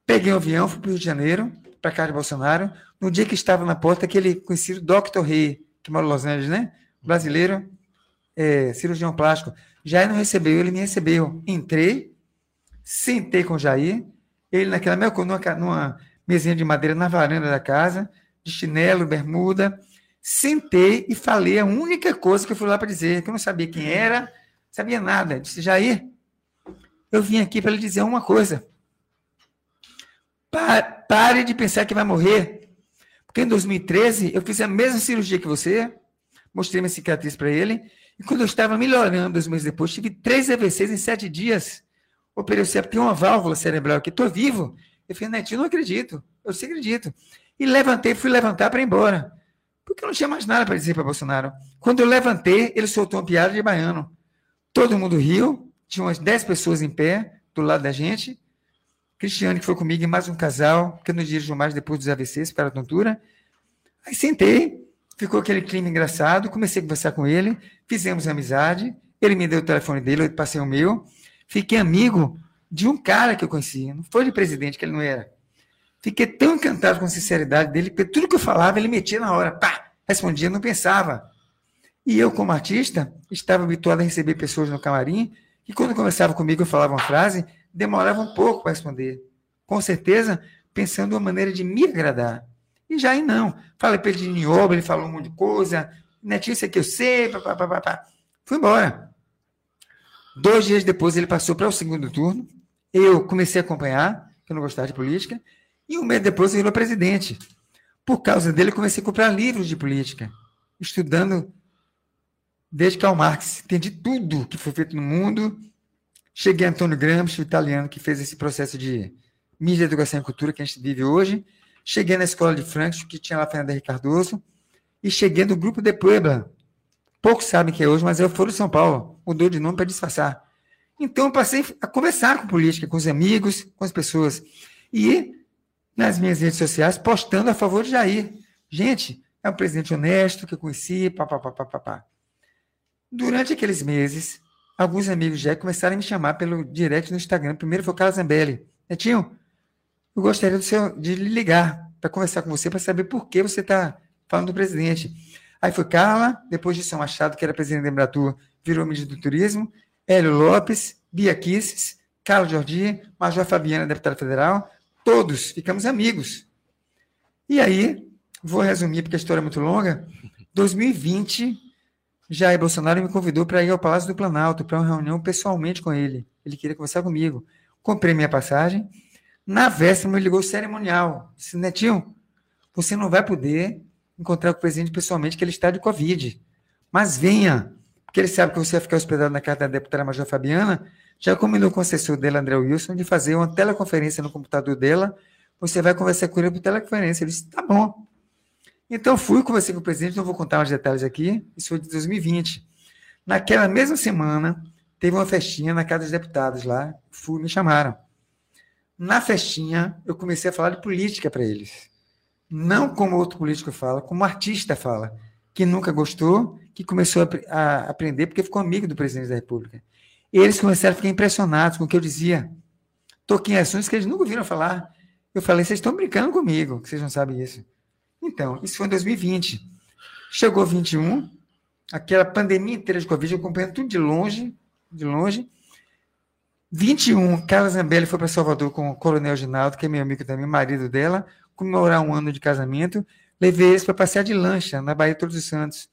Peguei um avião, fui para o Rio de Janeiro, para casa de Bolsonaro. No dia que estava na porta, aquele conhecido Dr. Rei, que mora em Los Angeles, né? Brasileiro, é, cirurgião plástico. Jair não recebeu, ele me recebeu. Entrei, sentei com o Jair, ele naquela numa, numa mesinha de madeira na varanda da casa, de chinelo, bermuda. Sentei e falei a única coisa que eu fui lá para dizer, que eu não sabia quem era, sabia nada. Disse, Jair, eu vim aqui para lhe dizer uma coisa. Pare de pensar que vai morrer. Porque em 2013 eu fiz a mesma cirurgia que você, mostrei minha cicatriz para ele, e quando eu estava melhorando, dois meses depois, tive três AVCs em sete dias. Operei o septo, tem uma válvula cerebral aqui, estou vivo. Eu falei, Netinho, não acredito. Eu sei acredito. E levantei, fui levantar para ir embora. Porque eu não tinha mais nada para dizer para Bolsonaro. Quando eu levantei, ele soltou uma piada de baiano. Todo mundo riu, tinha umas dez pessoas em pé do lado da gente. Cristiane, que foi comigo, e mais um casal, que eu não dirijo mais depois dos AVCs, para a tontura. Aí sentei, ficou aquele clima engraçado, comecei a conversar com ele, fizemos amizade, ele me deu o telefone dele, eu passei o meu, fiquei amigo de um cara que eu conhecia, não foi de presidente, que ele não era. Fiquei tão encantado com a sinceridade dele, porque tudo que eu falava, ele metia na hora, pá, respondia, não pensava. E eu, como artista, estava habituado a receber pessoas no camarim, e quando conversava comigo, eu falava uma frase, demorava um pouco para responder. Com certeza, pensando uma maneira de me agradar. E já aí não. Falei para ele de Nioba, ele falou um monte de coisa. Isso aqui eu sei. Pá, pá, pá, pá. Fui embora. Dois dias depois, ele passou para o segundo turno. Eu comecei a acompanhar, que eu não gostava de política. E um mês depois, ele virou presidente. Por causa dele, comecei a comprar livros de política, estudando desde Karl Marx. Entendi tudo que foi feito no mundo Cheguei a Antônio Gramsci, o italiano que fez esse processo de mídia, educação e cultura que a gente vive hoje. Cheguei na escola de Frankfurt, que tinha lá Fernanda Henrique Cardoso. E cheguei no grupo de Puebla. Poucos sabem que é hoje, mas o Foro de São Paulo. Mudou de nome para disfarçar. Então, eu passei a conversar com política, com os amigos, com as pessoas. E nas minhas redes sociais, postando a favor de Jair. Gente, é um presidente honesto que eu conheci, papapá. Durante aqueles meses, alguns amigos já começaram a me chamar pelo direct no Instagram. Primeiro foi o Carlos Zambelli. Netinho, eu gostaria seu, de lhe ligar para conversar com você, para saber por que você está falando do presidente. Aí foi Carla, depois de São Machado, que era presidente da Embratur, virou ministro do Turismo, Hélio Lopes, Bia Kisses, Carlos Jordi, Major Fabiana, deputada federal, todos ficamos amigos. E aí, vou resumir porque a história é muito longa, 2020, Jair Bolsonaro me convidou para ir ao Palácio do Planalto para uma reunião pessoalmente com ele. Ele queria conversar comigo. Comprei minha passagem. Na véspera, me ligou cerimonial. Disse, Netinho, você não vai poder encontrar com o presidente pessoalmente, que ele está de Covid. Mas venha, porque ele sabe que você vai ficar hospedado na casa da deputada Major Fabiana. Já combinou com o assessor dela, André Wilson, de fazer uma teleconferência no computador dela. Você vai conversar com ele por teleconferência. Ele disse, tá bom. Então fui, conversei com o presidente, não vou contar os detalhes aqui, isso foi de 2020. Naquela mesma semana, teve uma festinha na Casa dos Deputados lá, fui, me chamaram. Na festinha, eu comecei a falar de política para eles. Não como outro político fala, como artista fala, que nunca gostou, que começou a, a aprender porque ficou amigo do presidente da República. Eles começaram a ficar impressionados com o que eu dizia. Toquei em assuntos que eles nunca ouviram falar. Eu falei, vocês estão brincando comigo, que vocês não sabem isso. Então, isso foi em 2020. Chegou 21, aquela pandemia inteira de Covid, eu acompanhando tudo de longe, de longe. 21, Carla Zambelli foi para Salvador com o Coronel Ginaldo, que é meu amigo também, marido dela. comemorar um ano de casamento, levei eles para passear de lancha na Bahia Todos os Santos.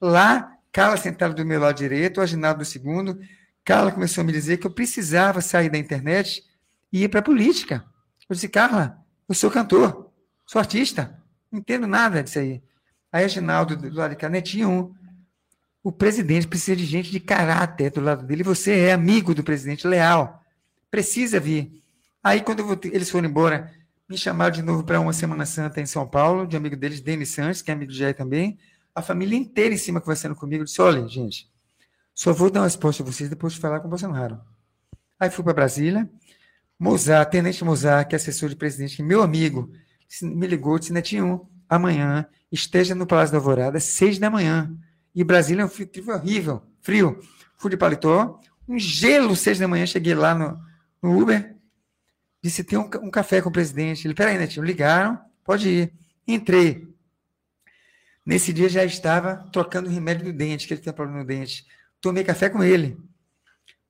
Lá, Carla sentada do meu lado direito, o Aginaldo do segundo, Carla começou a me dizer que eu precisava sair da internet e ir para a política. Eu disse, Carla, eu sou cantor, sou artista, não entendo nada disso aí. Aí Aginaldo do lado de cá, Netinho, o presidente precisa de gente de caráter do lado dele, você é amigo do presidente, leal, precisa vir. Aí, quando eles foram embora, me chamaram de novo para uma Semana Santa em São Paulo, de amigo deles, Denis Santos, que é amigo de Jair também. A família inteira em cima conversando comigo. disse: olha, gente, só vou dar uma resposta a vocês depois de falar com o Bolsonaro. Aí fui para Brasília. Mozart, Tenente Mozart, que é assessor de presidente, que meu amigo, me ligou, disse: Netinho, amanhã esteja no Palácio da Alvorada, seis da manhã. E Brasília é um frio horrível, frio. Fui de paletó, um gelo, seis da manhã, cheguei lá no, no Uber, Disse, tem um, um café com o presidente. Ele, peraí, Netinho, ligaram, pode ir. Entrei. Nesse dia já estava trocando o remédio do dente, que ele tinha problema no dente. Tomei café com ele.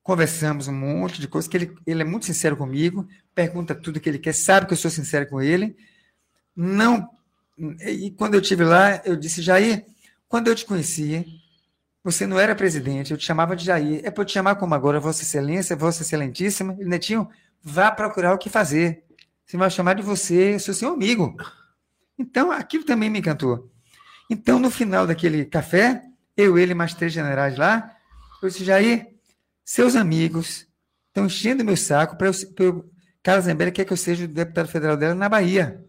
Conversamos um monte de coisas, que ele, ele é muito sincero comigo, pergunta tudo que ele quer, sabe que eu sou sincero com ele. Não. E quando eu estive lá, eu disse, Jair, quando eu te conheci, você não era presidente, eu te chamava de Jair. É para eu te chamar como agora, Vossa Excelência, Vossa Excelentíssima. Ele, Netinho, vá procurar o que fazer. Você vai chamar de você, sou seu amigo. Então, aquilo também me encantou. Então, no final daquele café, eu, ele mais três generais lá, eu disse, Jair, seus amigos estão enchendo meu saco para eu, eu Carla quer que eu seja o deputado federal dela na Bahia.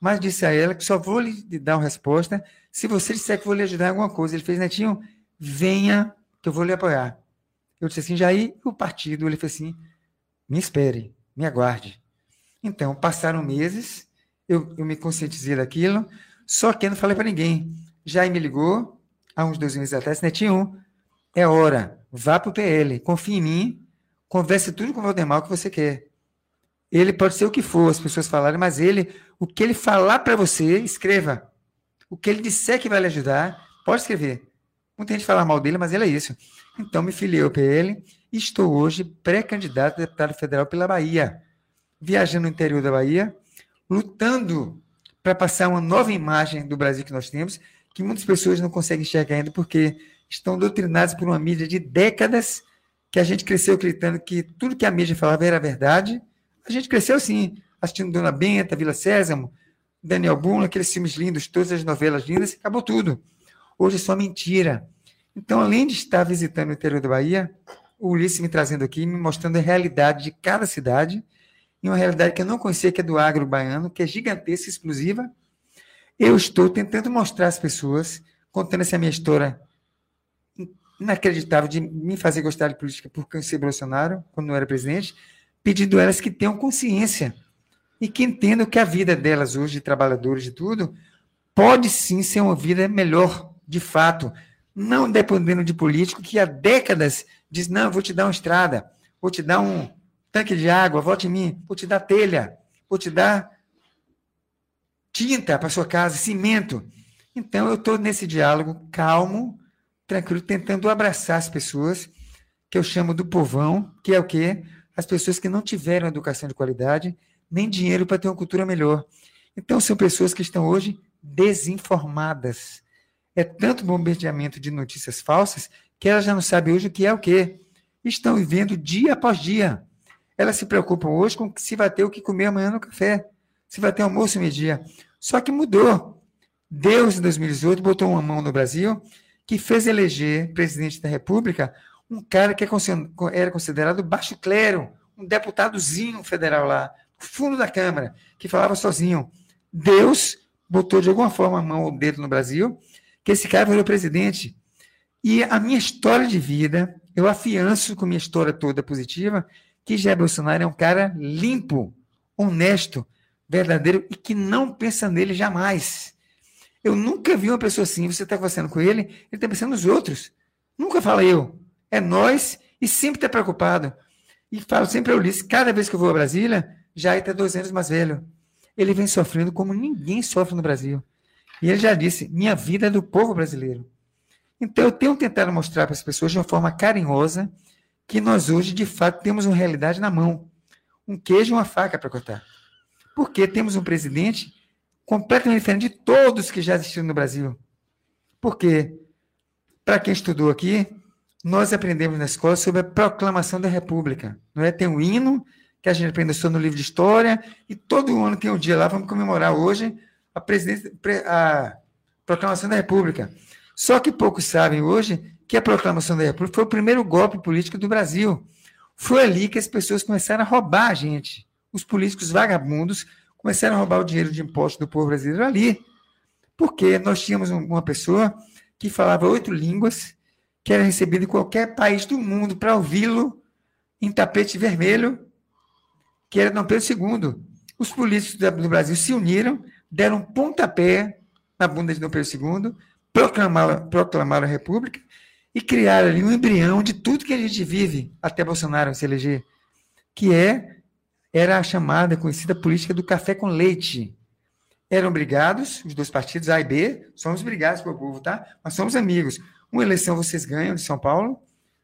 Mas disse a ela que só vou lhe dar uma resposta se você disser que vou lhe ajudar em alguma coisa. Ele fez, Netinho, venha que eu vou lhe apoiar. Eu disse assim, Jair, o partido? Ele fez assim, me espere, me aguarde. Então, passaram meses, eu, eu me conscientizei daquilo, só que eu não falei para ninguém. Já me ligou, há uns dois meses atrás, Netinho, é hora, vá para o PL, confie em mim, converse tudo com o Valdemar que você quer. Ele pode ser o que for, as pessoas falarem, mas ele, o que ele falar para você, escreva. O que ele disser que vai lhe ajudar, pode escrever. Muita gente fala mal dele, mas ele é isso. Então, me filiei ao PL Estou hoje pré-candidato a deputado federal pela Bahia, viajando no interior da Bahia, lutando para passar uma nova imagem do Brasil que nós temos, que muitas pessoas não conseguem enxergar ainda porque estão doutrinadas por uma mídia de décadas que a gente cresceu acreditando que tudo que a mídia falava era verdade. A gente cresceu sim, assistindo Dona Benta, Vila Sésamo, Daniel Boone, aqueles filmes lindos, todas as novelas lindas, acabou tudo. Hoje é só mentira. Então, além de estar visitando o interior da Bahia, o Ulisses me trazendo aqui, me mostrando a realidade de cada cidade, e uma realidade que eu não conhecia, que é do agro baiano, que é gigantesca, exclusiva. Eu estou tentando mostrar às pessoas, contando essa minha história inacreditável de me fazer gostar de política por conhecer Bolsonaro, quando não era presidente, pedindo elas que tenham consciência e que entendam que a vida delas hoje, de trabalhadores de tudo, pode sim ser uma vida melhor, de fato, não dependendo de político que há décadas diz: não, vou te dar uma estrada, vou te dar um tanque de água, volte em mim, vou te dar telha, vou te dar tinta para sua casa, cimento. Então, eu estou nesse diálogo calmo, tranquilo, tentando abraçar as pessoas que eu chamo do povão, que é o quê? As pessoas que não tiveram educação de qualidade, nem dinheiro para ter uma cultura melhor. Então, são pessoas que estão hoje desinformadas. É tanto bombardeamento de notícias falsas que elas já não sabem hoje o que é o quê. Estão vivendo dia após dia. Elas se preocupam hoje com se vai ter o que comer amanhã no café, se vai ter almoço meio-dia. Só que mudou. Deus, em 2018, botou uma mão no Brasil que fez eleger presidente da República um cara que é era considerado baixo clero, um deputadozinho federal lá, fundo da Câmara, que falava sozinho. Deus botou de alguma forma a mão ou dedo no Brasil, que esse cara virou presidente. E a minha história de vida, eu afianço com minha história toda positiva, que Jair Bolsonaro é um cara limpo, honesto, verdadeiro e que não pensa nele jamais. Eu nunca vi uma pessoa assim, você está conversando com ele, ele está pensando nos outros. Nunca fala eu. É nós e sempre está preocupado. E falo sempre ao Ulisses, cada vez que eu vou a Brasília, Jair está dois anos mais velho. Ele vem sofrendo como ninguém sofre no Brasil. E ele já disse, minha vida é do povo brasileiro. Então, eu tenho tentado mostrar para as pessoas de uma forma carinhosa que nós hoje, de fato, temos uma realidade na mão. Um queijo e uma faca para cortar. Porque temos um presidente completamente diferente de todos que já existiram no Brasil. Por quê? Para quem estudou aqui, nós aprendemos na escola sobre a proclamação da República. Não é? Tem um hino que a gente aprendeu só no livro de história, e todo ano tem um dia lá, vamos comemorar hoje a, a proclamação da República. Só que poucos sabem hoje que a proclamação da República foi o primeiro golpe político do Brasil. Foi ali que as pessoas começaram a roubar a gente. Os políticos vagabundos começaram a roubar o dinheiro de impostos do povo brasileiro ali. Porque nós tínhamos uma pessoa que falava oito línguas, que era recebido em qualquer país do mundo para ouvi-lo em tapete vermelho, que era Dom Pedro II. Os políticos do Brasil se uniram, deram um pontapé na bunda de Dom Pedro II, proclamaram, proclamaram a República e criaram ali um embrião de tudo que a gente vive até Bolsonaro se eleger, que é era a chamada, conhecida política do café com leite. Eram brigados, os dois partidos, A e B, somos brigados pelo povo, tá? Mas somos amigos. Uma eleição vocês ganham de São Paulo,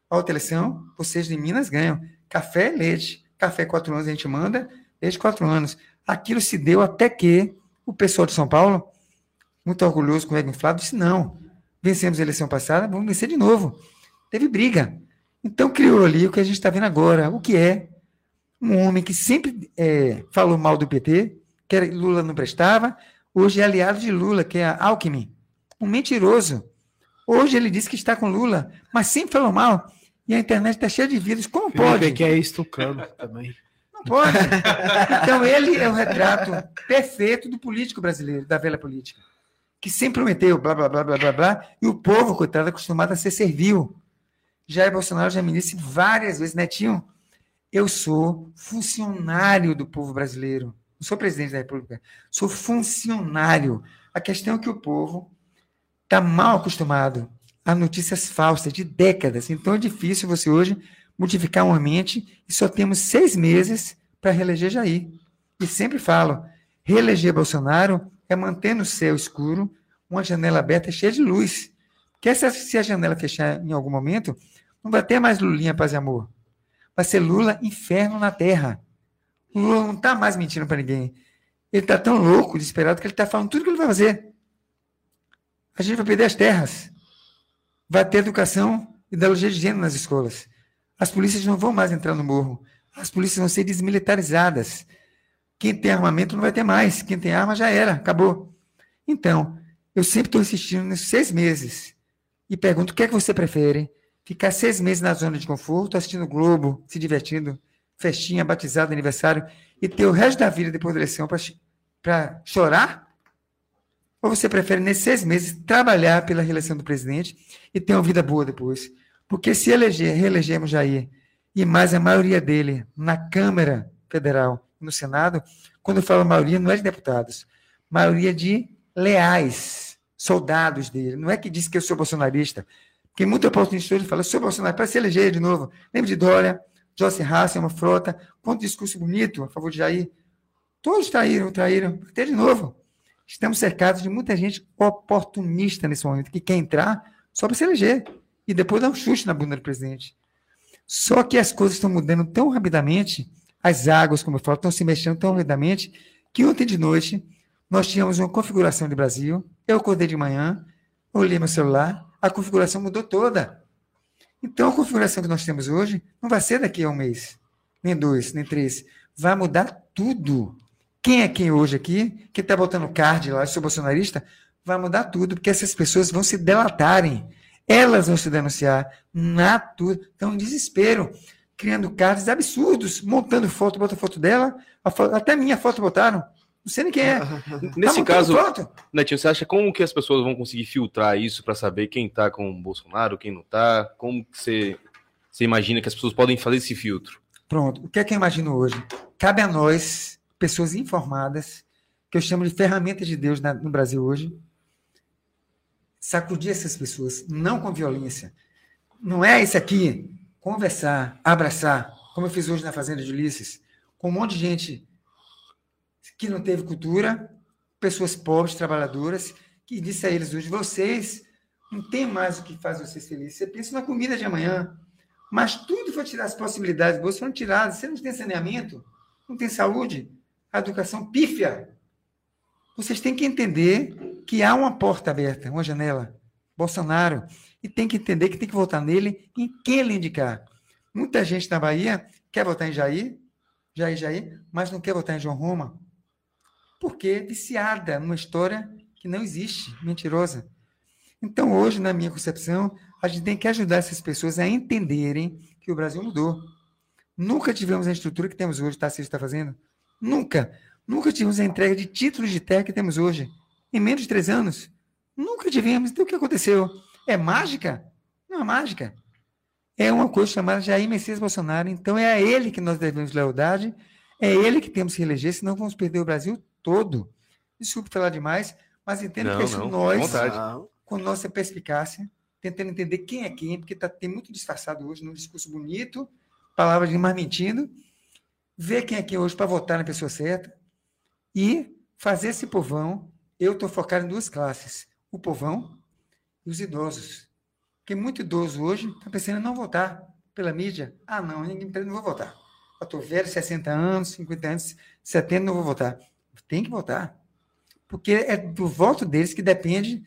a outra eleição vocês de Minas ganham. Café, leite. Café quatro anos a gente manda, leite quatro anos. Aquilo se deu até que o pessoal de São Paulo, muito orgulhoso com o ego inflado, disse: não, vencemos a eleição passada, vamos vencer de novo. Teve briga. Então criou ali o que a gente está vendo agora, o que é um homem que sempre é, falou mal do PT, que Lula não prestava, hoje é aliado de Lula, que é a Alckmin. Um mentiroso. Hoje ele disse que está com Lula, mas sempre falou mal. E a internet está cheia de vírus. Como Felipe pode? que é estucando também. Não pode. Então ele é o retrato perfeito do político brasileiro, da velha política. Que sempre prometeu blá, blá, blá, blá, blá, blá, e o povo, coitado, é acostumado a ser servil. Jair Bolsonaro já me disse várias vezes, Netinho, eu sou funcionário do povo brasileiro. Não sou presidente da República. Sou funcionário. A questão é que o povo está mal acostumado a notícias falsas de décadas. Então é difícil você hoje modificar uma mente e só temos seis meses para reeleger Jair. E sempre falo, reeleger Bolsonaro é manter no céu escuro uma janela aberta cheia de luz. Porque se a janela fechar em algum momento, não vai ter mais Lulinha Paz e Amor. Vai ser Lula inferno na terra. Lula não está mais mentindo para ninguém. Ele está tão louco, desesperado, que ele está falando tudo que ele vai fazer. A gente vai perder as terras. Vai ter educação e ideologia de gênero nas escolas. As polícias não vão mais entrar no morro. As polícias vão ser desmilitarizadas. Quem tem armamento não vai ter mais. Quem tem arma já era, acabou. Então, eu sempre estou insistindo nesses seis meses. E pergunto: o que é que você prefere? ficar seis meses na zona de conforto, assistindo Globo, se divertindo, festinha, batizado, aniversário, e ter o resto da vida depois da eleição para chorar? Ou você prefere, nesses seis meses, trabalhar pela reeleição do presidente e ter uma vida boa depois? Porque se eleger, reelegemos Jair, e mais a maioria dele na Câmara Federal no Senado, quando eu falo maioria, não é de deputados, maioria de leais, soldados dele. Não é que diz que eu sou bolsonarista, que muita oportunidade ele fala, senhor Bolsonaro, para se eleger de novo, lembre de Dória, José Hassan, uma frota, quanto discurso bonito a favor de Jair. Todos traíram, traíram, até de novo. Estamos cercados de muita gente oportunista nesse momento, que quer entrar só para se eleger e depois dar um chute na bunda do presidente. Só que as coisas estão mudando tão rapidamente, as águas, como eu falo, estão se mexendo tão rapidamente, que ontem de noite nós tínhamos uma configuração de Brasil. Eu acordei de manhã, olhei meu celular, a configuração mudou toda. Então, a configuração que nós temos hoje não vai ser daqui a um mês, nem dois, nem três. Vai mudar tudo. Quem é quem hoje aqui, que está botando card lá, sou bolsonarista, vai mudar tudo, porque essas pessoas vão se delatarem. Elas vão se denunciar. Na tudo. Estão em desespero, criando cards absurdos, montando foto, bota foto dela, foto, até minha foto botaram. Não sei nem quem é. Nesse tá caso, Netinho, você acha como que as pessoas vão conseguir filtrar isso para saber quem tá com o Bolsonaro, quem não tá? Como que você, você imagina que as pessoas podem fazer esse filtro? Pronto. O que é que eu imagino hoje? Cabe a nós, pessoas informadas, que eu chamo de ferramentas de Deus na, no Brasil hoje, sacudir essas pessoas, não com violência. Não é isso aqui, conversar, abraçar, como eu fiz hoje na Fazenda de Ulisses, com um monte de gente que não teve cultura, pessoas pobres, trabalhadoras, que disse a eles hoje: vocês não tem mais o que faz vocês felizes. Você pensa na comida de amanhã, mas tudo foi tirar as possibilidades boas foram tiradas. Você não tem saneamento, não tem saúde, a educação pífia. Vocês têm que entender que há uma porta aberta, uma janela. Bolsonaro. E tem que entender que tem que votar nele em quem ele indicar. Muita gente na Bahia quer votar em Jair, Jair, Jair, mas não quer votar em João Roma. Porque é viciada numa história que não existe, mentirosa. Então, hoje, na minha concepção, a gente tem que ajudar essas pessoas a entenderem que o Brasil mudou. Nunca tivemos a estrutura que temos hoje, Tarcísio está fazendo. Nunca. Nunca tivemos a entrega de títulos de terra que temos hoje. Em menos de três anos. Nunca tivemos. Então, o que aconteceu? É mágica? Não é mágica. É uma coisa chamada Jair Messias Bolsonaro. Então, é a ele que nós devemos lealdade. É ele que temos que eleger, senão vamos perder o Brasil todo. Desculpe falar demais, mas entendo não, que isso nós, com nossa perspicácia, tentando entender quem é quem, porque tá, tem muito disfarçado hoje num discurso bonito, palavras de mais mentindo, ver quem é quem hoje para votar na pessoa certa e fazer esse povão. Eu estou focado em duas classes: o povão e os idosos. Porque muito idoso hoje está pensando em não votar pela mídia. Ah, não, ninguém não vou votar. Eu estou velho, 60 anos, 50 anos, 70, não vou votar. Tem que votar. Porque é do voto deles que depende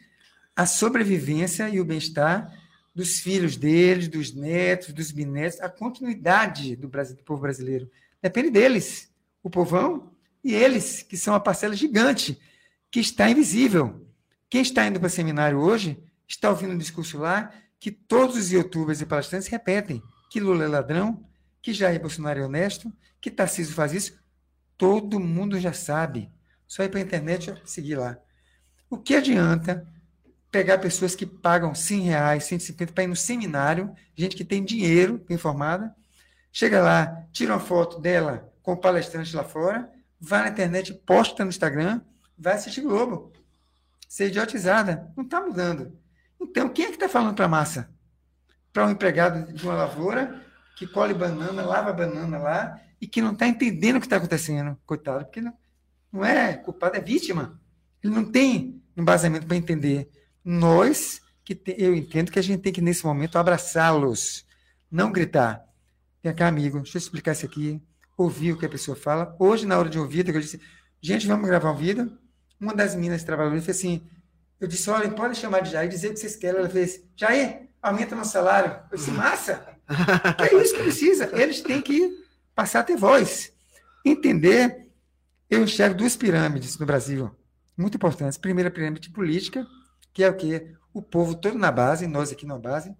a sobrevivência e o bem-estar dos filhos deles, dos netos, dos bisnetos, a continuidade do, Brasil, do povo brasileiro. Depende deles, o povão e eles, que são a parcela gigante, que está invisível. Quem está indo para o seminário hoje está ouvindo um discurso lá que todos os youtubers e palestrantes repetem que Lula é ladrão, que Jair Bolsonaro é honesto, que Tarcísio faz isso. Todo mundo já sabe. Só ir para a internet e seguir lá. O que adianta pegar pessoas que pagam 100 reais, 150 para ir no seminário, gente que tem dinheiro, bem formada, chega lá, tira uma foto dela com o palestrante lá fora, vai na internet, posta no Instagram, vai assistir Globo. Ser idiotizada. Não está mudando. Então, quem é que está falando para a massa? Para um empregado de uma lavoura que colhe banana, lava banana lá e que não está entendendo o que está acontecendo. Coitado, porque não, não é culpado, é vítima. Ele não tem embasamento para entender nós, que te, eu entendo que a gente tem que, nesse momento, abraçá-los, não gritar. Vem cá, amigo, deixa eu explicar isso aqui. Ouvir o que a pessoa fala. Hoje, na hora de ouvir, eu disse, gente, vamos gravar um vídeo. Uma das meninas que trabalhou fez assim, eu disse, olha, pode chamar de Jair, dizer o que vocês querem. Ela fez, Jair, aumenta nosso salário. Eu disse, massa! é isso que precisa. Eles têm que passar a ter voz. Entender. Eu enxergo duas pirâmides no Brasil, muito importantes. Primeira pirâmide política, que é o quê? O povo todo na base, nós aqui na base,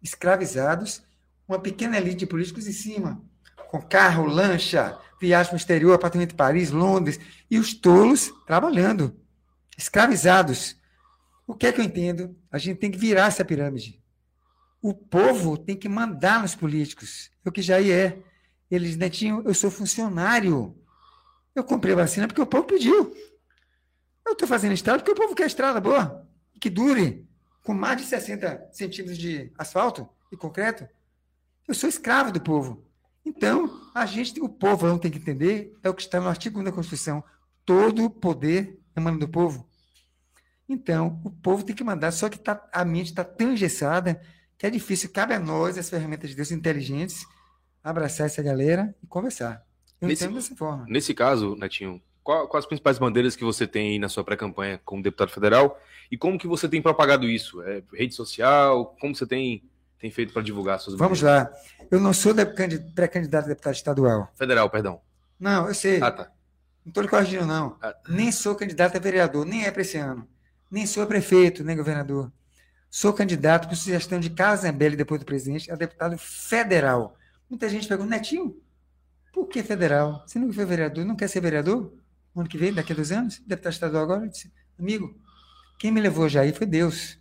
escravizados, uma pequena elite de políticos em cima, com carro, lancha, viagem para o exterior, apartamento em Paris, Londres, e os tolos trabalhando, escravizados. O que é que eu entendo? A gente tem que virar essa pirâmide. O povo tem que mandar nos políticos. É o que já é. Eles, Netinho, eu sou funcionário. Eu comprei vacina porque o povo pediu. Eu estou fazendo estrada porque o povo quer estrada boa que dure com mais de 60 centímetros de asfalto e concreto. Eu sou escravo do povo. Então, a gente, o povo não tem que entender, é o que está no artigo 1 da Constituição. Todo o poder emana do povo. Então, o povo tem que mandar, só que tá, a mente está tão engessada que é difícil. Cabe a nós, as ferramentas de Deus inteligentes, abraçar essa galera e conversar. Eu nesse, entendo dessa forma. Nesse caso, Netinho, quais qual as principais bandeiras que você tem na sua pré-campanha como deputado federal e como que você tem propagado isso? É, rede social? Como você tem, tem feito para divulgar suas Vamos lá. Eu não sou pré-candidato a deputado estadual. Federal, perdão. Não, eu sei. Ah, tá. Não estou lhe corrigindo, não. Ah. Nem sou candidato a vereador, nem é para esse ano. Nem sou prefeito, nem governador. Sou candidato por sugestão de Carlos Zambelli, depois do presidente, a deputado federal. Muita gente pergunta, Netinho, por que federal? Você nunca foi vereador? Não quer ser vereador? ano que vem, daqui a dois anos? Deputado estadual agora? Eu disse, amigo, quem me levou já aí foi Deus.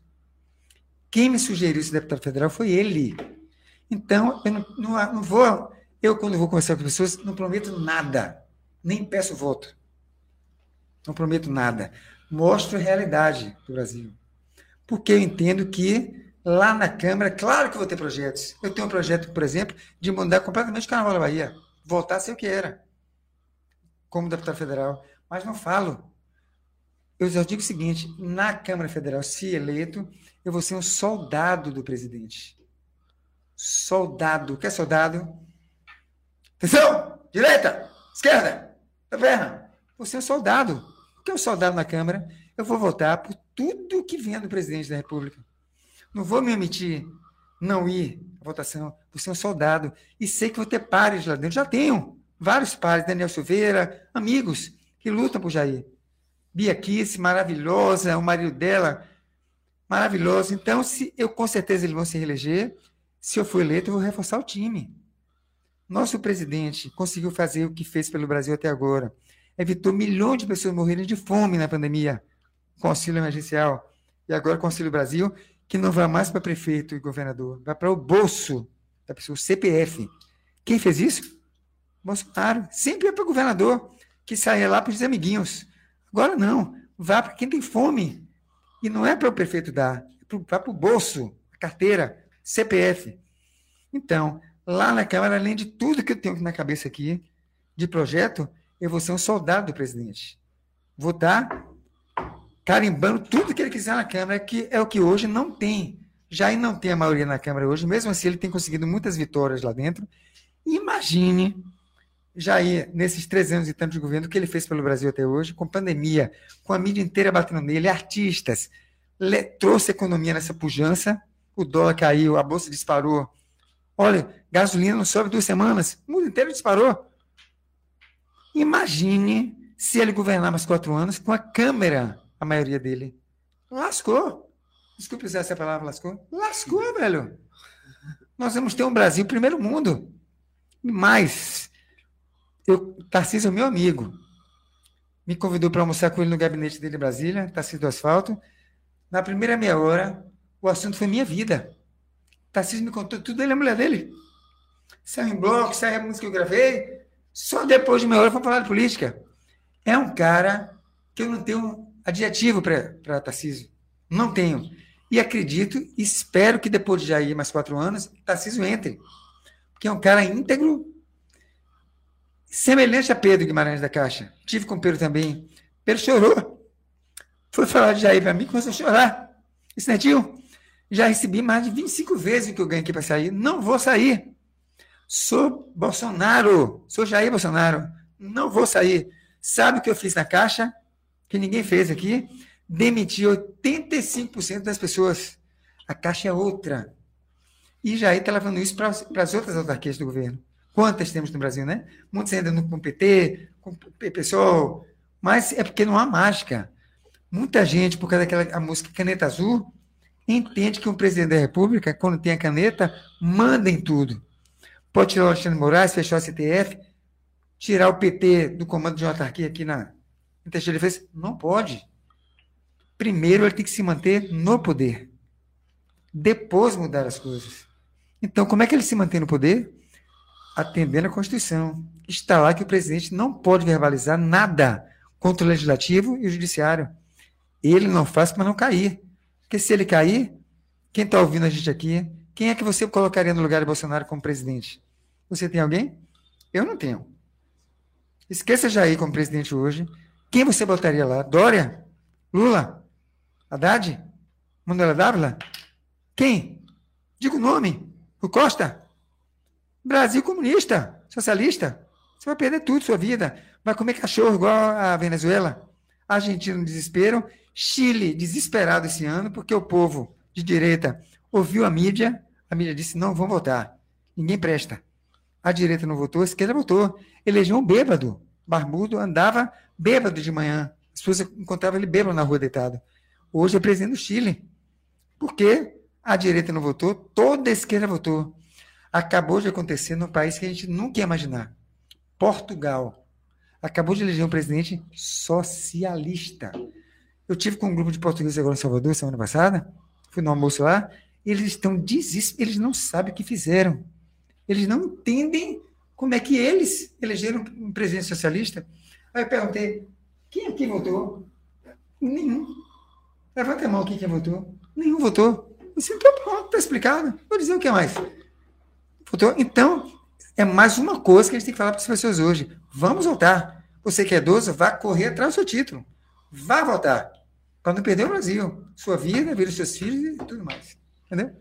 Quem me sugeriu esse deputado federal foi ele. Então, eu não, não, não vou. Eu, quando vou conversar com pessoas, não prometo nada. Nem peço voto. Não prometo nada. Mostro a realidade do Brasil. Porque eu entendo que lá na Câmara, claro que eu vou ter projetos. Eu tenho um projeto, por exemplo, de mudar completamente o Carnaval da Bahia. Voltar a ser o que era. Como deputado federal. Mas não falo eu já digo o seguinte: na Câmara Federal, se eleito, eu vou ser um soldado do presidente. Soldado. O que é soldado? Atenção! Direita! Esquerda! Vendo? Você é um soldado. O que é um soldado na Câmara? Eu vou votar por tudo que vem do presidente da República. Não vou me omitir, não ir à votação. Você é um soldado. E sei que vou ter pares lá dentro. Já tenho vários pares. Daniel Silveira, amigos que lutam por Jair. Bia Kiss, maravilhosa. O marido dela, maravilhoso. Então, se eu com certeza eles vão se reeleger. Se eu for eleito, eu vou reforçar o time. Nosso presidente conseguiu fazer o que fez pelo Brasil até agora. Evitou milhões de pessoas morrerem de fome na pandemia, auxílio emergencial. E agora com auxílio Brasil, que não vai mais para prefeito e governador, vai para o bolso da pessoa, o CPF. Quem fez isso? Bolsonaro. Sempre é para o governador, que saia lá para os amiguinhos. Agora não. Vai para quem tem fome. E não é para o prefeito dar, é para o bolso, carteira, CPF. Então, lá na Câmara, além de tudo que eu tenho na cabeça aqui, de projeto, eu vou ser um soldado do presidente. Vou estar carimbando tudo que ele quiser na Câmara, que é o que hoje não tem. Jair não tem a maioria na Câmara hoje, mesmo assim ele tem conseguido muitas vitórias lá dentro. Imagine Jair, nesses três anos e tanto de governo, o que ele fez pelo Brasil até hoje, com pandemia, com a mídia inteira batendo nele, artistas, trouxe a economia nessa pujança, o dólar caiu, a bolsa disparou. Olha, gasolina não sobe duas semanas, o mundo inteiro disparou. Imagine se ele governar mais quatro anos com a Câmara, a maioria dele. Lascou. Desculpe usar essa palavra, lascou. Lascou, velho. Nós vamos ter um Brasil primeiro mundo. Mais. Eu, Tarcísio é meu amigo. Me convidou para almoçar com ele no gabinete dele em Brasília, Tarcísio do Asfalto. Na primeira meia hora, o assunto foi minha vida. Tarcísio me contou tudo, ele é a mulher dele. Saiu em bloco, saiu a música que eu gravei. Só depois de meia hora foi falar de política. É um cara que eu não tenho adjetivo para Tarcísio. Não tenho. E acredito, espero que depois de já ir mais quatro anos, Tarcísio entre. Porque é um cara íntegro, semelhante a Pedro Guimarães da Caixa. Tive com Pedro também. Pedro chorou. Foi falar de Jair para mim, começou a chorar. Esse netinho, já recebi mais de 25 vezes o que eu ganhei aqui para sair. Não vou sair. Sou Bolsonaro. Sou Jair Bolsonaro. Não vou sair. Sabe o que eu fiz na Caixa? Que ninguém fez aqui? Demiti 85% das pessoas. A Caixa é outra. E Jair está levando isso para as outras autarquias do governo. Quantas temos no Brasil, né? Muitos ainda no, com PT, com PSOL. Mas é porque não há mágica. Muita gente, por causa daquela a música Caneta Azul, entende que um presidente da República, quando tem a caneta, manda em tudo. Pode tirar o Alexandre Moraes, fechar o STF, tirar o PT do comando de uma autarquia aqui na Teixeira? Não pode. Primeiro ele tem que se manter no poder. Depois mudar as coisas. Então, como é que ele se mantém no poder? Atendendo a Constituição. Está lá que o presidente não pode verbalizar nada contra o legislativo e o judiciário. Ele não faz para não cair. Porque se ele cair, quem está ouvindo a gente aqui, quem é que você colocaria no lugar de Bolsonaro como presidente? Você tem alguém? Eu não tenho. Esqueça Jair como presidente hoje. Quem você botaria lá? Dória? Lula? Haddad? Manuela Dávila? Quem? Diga o nome. O Costa? Brasil comunista, socialista. Você vai perder tudo sua vida. Vai comer cachorro igual a Venezuela. Argentina no desespero. Chile desesperado esse ano, porque o povo de direita ouviu a mídia, a mídia disse: não vão votar, ninguém presta. A direita não votou, a esquerda votou. Elegeu um bêbado, barbudo, andava bêbado de manhã. As pessoas encontravam ele bêbado na rua deitado. Hoje é presidente do Chile. Por quê? A direita não votou, toda a esquerda votou. Acabou de acontecer num país que a gente nunca ia imaginar. Portugal. Acabou de eleger um presidente socialista. Eu tive com um grupo de portugueses agora em Salvador semana passada, fui no almoço lá, eles estão desesperados, eles não sabem o que fizeram. Eles não entendem como é que eles elegeram um presidente socialista. Aí eu perguntei, quem aqui votou? Nenhum. Levanta a mão aqui quem votou. Nenhum votou. Eu disse, então pronto, está explicado. Vou dizer o que mais. Votou. Então, é mais uma coisa que a gente tem que falar para as pessoas hoje. Vamos votar. Você que é idoso, vá correr atrás do seu título. Vá votar para não perder o Brasil. Sua vida, a vida dos seus filhos e tudo mais. Entendeu?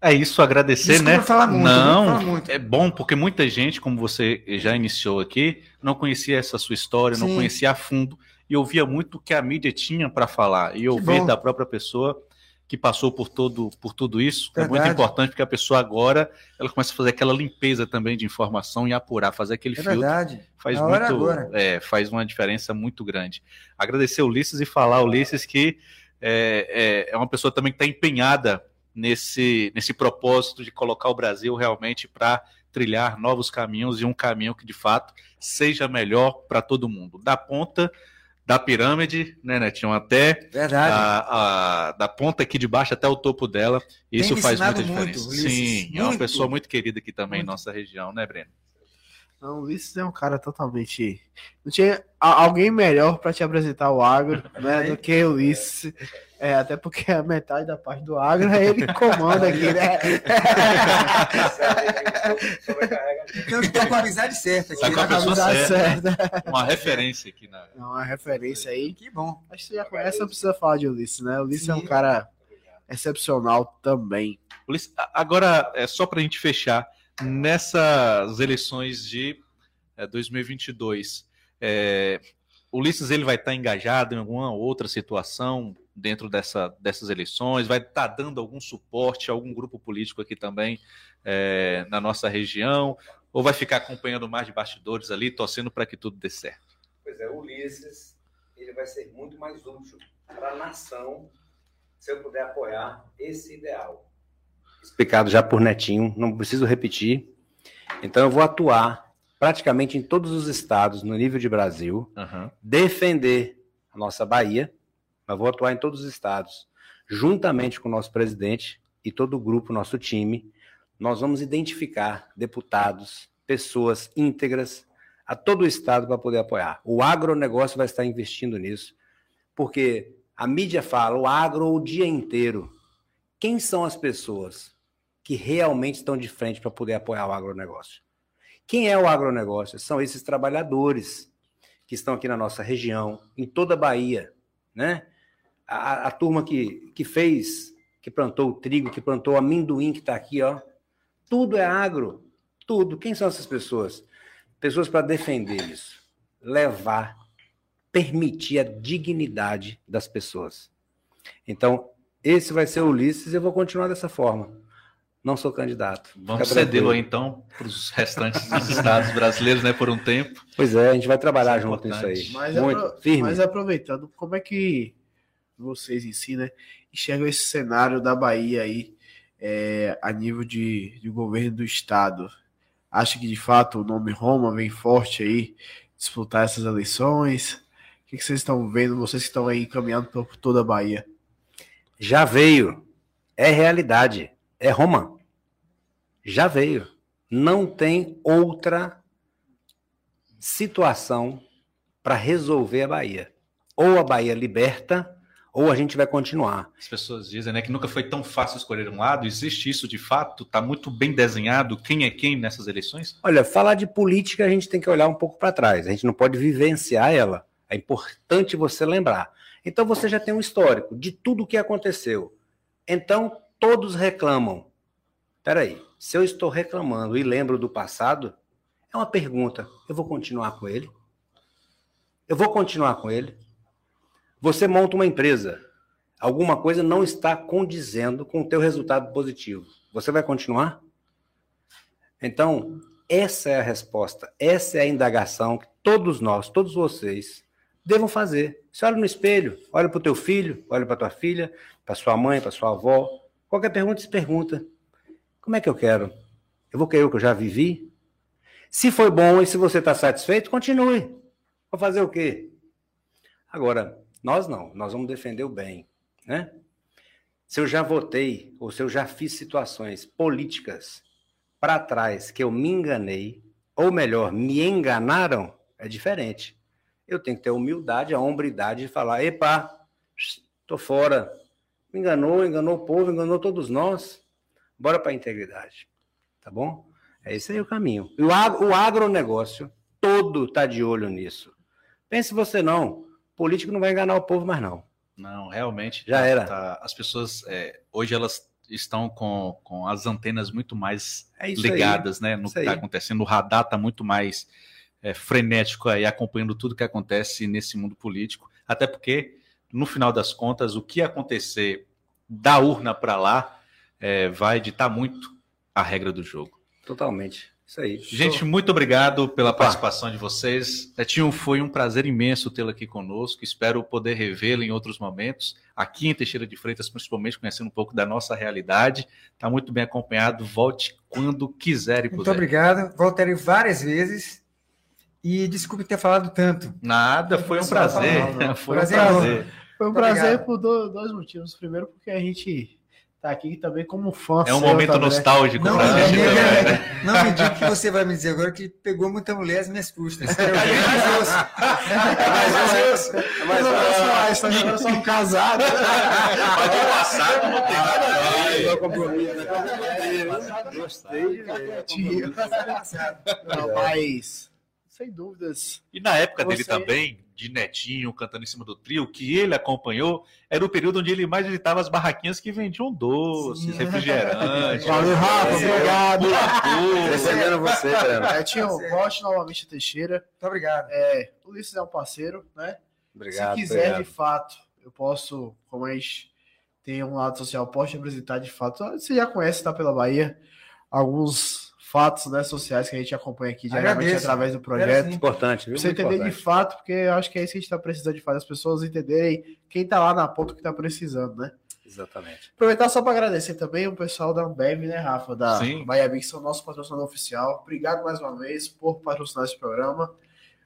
É isso, agradecer, Desculpa né? falar muito, não, viu? Falar muito. é bom porque muita gente, como você já iniciou aqui, não conhecia essa sua história, não Sim. conhecia a fundo e ouvia muito o que a mídia tinha para falar e ouvir da própria pessoa que passou por todo por tudo isso é muito Verdade. importante porque a pessoa agora ela começa a fazer aquela limpeza também de informação e apurar, fazer aquele É filtro verdade. faz A é muito agora. é, faz uma diferença muito grande. Agradecer o Ulisses e falar Ulisses que é, é, é uma pessoa também que está empenhada nesse, nesse propósito de colocar o Brasil realmente para trilhar novos caminhos e um caminho que de fato seja melhor para todo mundo. Da ponta da pirâmide, né, Netinho, até Verdade. a, a- da ponta aqui de baixo até o topo dela. Isso faz muita muito, diferença. Ulisses. Sim, é uma Muito. pessoa muito querida aqui também em Muito. nossa região, né, Breno? Não, o Ulisses é um cara totalmente. Não tinha a- alguém melhor para te apresentar o agro, né, do que o Ulisses. É, até porque a metade da parte do agro é ele que comanda aqui, né? Então, eu estou com a amizade certa Tá aqui. com a né? Tá certa. Uma referência aqui na. É uma referência aí. Que bom. Acho que você já conhece, não precisa falar de Ulisses, né? O Ulisses é um Sim. cara excepcional também. Ulisses, Agora, é só para a gente fechar, nessas eleições de é, 2022, é, Ulisses ele vai estar engajado em alguma outra situação dentro dessa, dessas eleições? Vai estar dando algum suporte a algum grupo político aqui também é, na nossa região? Ou vai ficar acompanhando mais de bastidores ali, torcendo para que tudo dê certo? Pois é, Ulisses, ele vai ser muito mais útil para a nação se eu puder apoiar esse ideal. Explicado já por Netinho, não preciso repetir. Então eu vou atuar praticamente em todos os estados no nível de Brasil, Aham. defender a nossa Bahia, mas vou atuar em todos os estados, juntamente com o nosso presidente e todo o grupo, nosso time. Nós vamos identificar deputados, pessoas íntegras a todo o estado para poder apoiar. O agronegócio vai estar investindo nisso, porque a mídia fala o agro o dia inteiro. Quem são as pessoas que realmente estão de frente para poder apoiar o agronegócio? Quem é o agronegócio? São esses trabalhadores que estão aqui na nossa região, em toda a Bahia, né? A, a turma que, que fez, que plantou o trigo, que plantou o amendoim que está aqui, ó. Tudo é agro, tudo. Quem são essas pessoas? Pessoas para defender isso, levar, permitir a dignidade das pessoas. Então, esse vai ser o Ulisses e eu vou continuar dessa forma. Não sou candidato. Vamos cedê-lo então para os restantes dos estados brasileiros, né, por um tempo. Pois é, a gente vai trabalhar Isso é junto nisso aí. Mas, Muito apro- firme. mas aproveitando, como é que vocês em si, né, enxergam esse cenário da Bahia aí é, a nível de, de governo do estado? Acha que de fato o nome Roma vem forte aí disputar essas eleições? O que, que vocês estão vendo, vocês que estão aí caminhando por toda a Bahia? Já veio. É realidade. É Roma. Já veio. Não tem outra situação para resolver a Bahia. Ou a Bahia liberta, ou a gente vai continuar. As pessoas dizem né, que nunca foi tão fácil escolher um lado. Existe isso de fato? Está muito bem desenhado quem é quem nessas eleições? Olha, falar de política a gente tem que olhar um pouco para trás. A gente não pode vivenciar ela. É importante você lembrar. Então você já tem um histórico de tudo o que aconteceu. Então todos reclamam. Peraí, se eu estou reclamando e lembro do passado, é uma pergunta. Eu vou continuar com ele? Eu vou continuar com ele? Você monta uma empresa. Alguma coisa não está condizendo com o teu resultado positivo. Você vai continuar? Então, essa é a resposta, essa é a indagação que todos nós, todos vocês, devam fazer. Você olha no espelho, olha para o teu filho, olha para tua filha, para sua mãe, para sua avó. Qualquer pergunta, se pergunta: como é que eu quero? Eu vou querer o que eu já vivi? Se foi bom e se você está satisfeito, continue. Vou fazer o quê? Agora, nós não, nós vamos defender o bem, né? Se eu já votei ou se eu já fiz situações políticas para trás que eu me enganei, ou melhor, me enganaram, é diferente. Eu tenho que ter a humildade, a hombridade de falar: epa, tô fora. Enganou, enganou o povo, enganou todos nós. Bora para a integridade. Tá bom? É esse aí o caminho. E o, ag- o agronegócio todo tá de olho nisso. Pense você não. Político não vai enganar o povo mais não. Não, realmente. Já tá- era. tá- as pessoas é, hoje elas estão com, com as antenas muito mais É ligadas, né? No que está aí. acontecendo. O radar está muito mais é, frenético aí, acompanhando tudo que acontece nesse mundo político. Até porque, no final das contas, o que acontecer da urna para lá é, vai ditar muito a regra do jogo. Totalmente. Isso aí. Gente, muito obrigado pela participação de vocês. Netinho, foi um prazer imenso tê-lo aqui conosco. Espero poder revê-lo em outros momentos, aqui em Teixeira de Freitas, principalmente conhecendo um pouco da nossa realidade. Está muito bem acompanhado. Volte quando quiser e Muito puder. obrigado. Voltarei várias vezes. E desculpe ter falado tanto. Nada, foi um prazer. não. Foi um Prazer prazer. Foi um Muito prazer obrigado. por do- dois motivos. Primeiro, porque a gente tá aqui também como fã. É um momento também. nostálgico Não, pra me gente também, né? não me diga o que você vai me dizer agora que pegou muita mulher às minhas custas. Eu mais osso. mais osso. É Mas agora só agora só um casado. Mas o passado não tem nada a ver. Não compromisso, né? Gostei de ver. Não, mas, sem dúvidas, E na época dele também, de Netinho, cantando em cima do trio, que ele acompanhou, era o período onde ele mais visitava as barraquinhas que vendiam doces, Sim. refrigerantes. Valeu, Rafa, É, obrigado. Recebendo você, Fernando. Netinho, Tá certo. volte novamente a Teixeira. Muito obrigado. É, o Ulisses é um parceiro, né? Obrigado. Se quiser, obrigado. de fato, eu posso, como a gente tem um lado social, posso te apresentar de fato. Você já conhece, tá pela Bahia, alguns fatos né, sociais que a gente acompanha aqui diariamente Agradeço. através do projeto. sim. Importante, viu? Pra você Muito entender de importante. fato, porque eu acho que é isso que a gente está precisando de fazer, as pessoas entenderem quem tá lá na ponta que tá precisando, né? Exatamente. Aproveitar só para agradecer também o pessoal da Ambev, né, Rafa, da Sim. Bahia Big, que são nosso patrocinador oficial. Obrigado mais uma vez por patrocinar esse programa.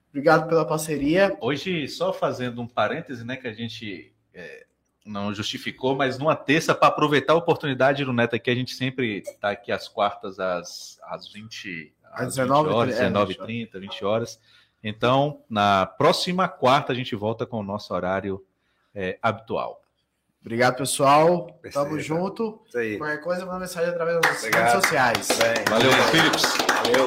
Obrigado pela parceria. Hoje, só fazendo um parêntese, né, que a gente é, não justificou, mas numa terça, para aproveitar a oportunidade do Neto aqui, a gente sempre está aqui às quartas, às, às 20, Às às 19, 20 horas, é, 19h30, 20 horas. Então, na próxima quarta, a gente volta com o nosso horário é, habitual. Obrigado, pessoal. Perfeito. Tamo junto. Isso aí. Qualquer coisa, manda mensagem através das Obrigado. redes sociais. Bem, Valeu, Philips. valeu.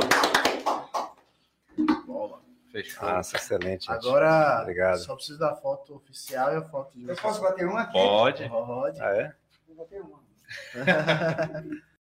Bola. Fechou. Nossa, excelente. gente. Agora, Obrigado. só preciso da foto oficial e a foto de Eu posso bater uma aqui? Pode. Pode. Ah, é? Vou bater uma.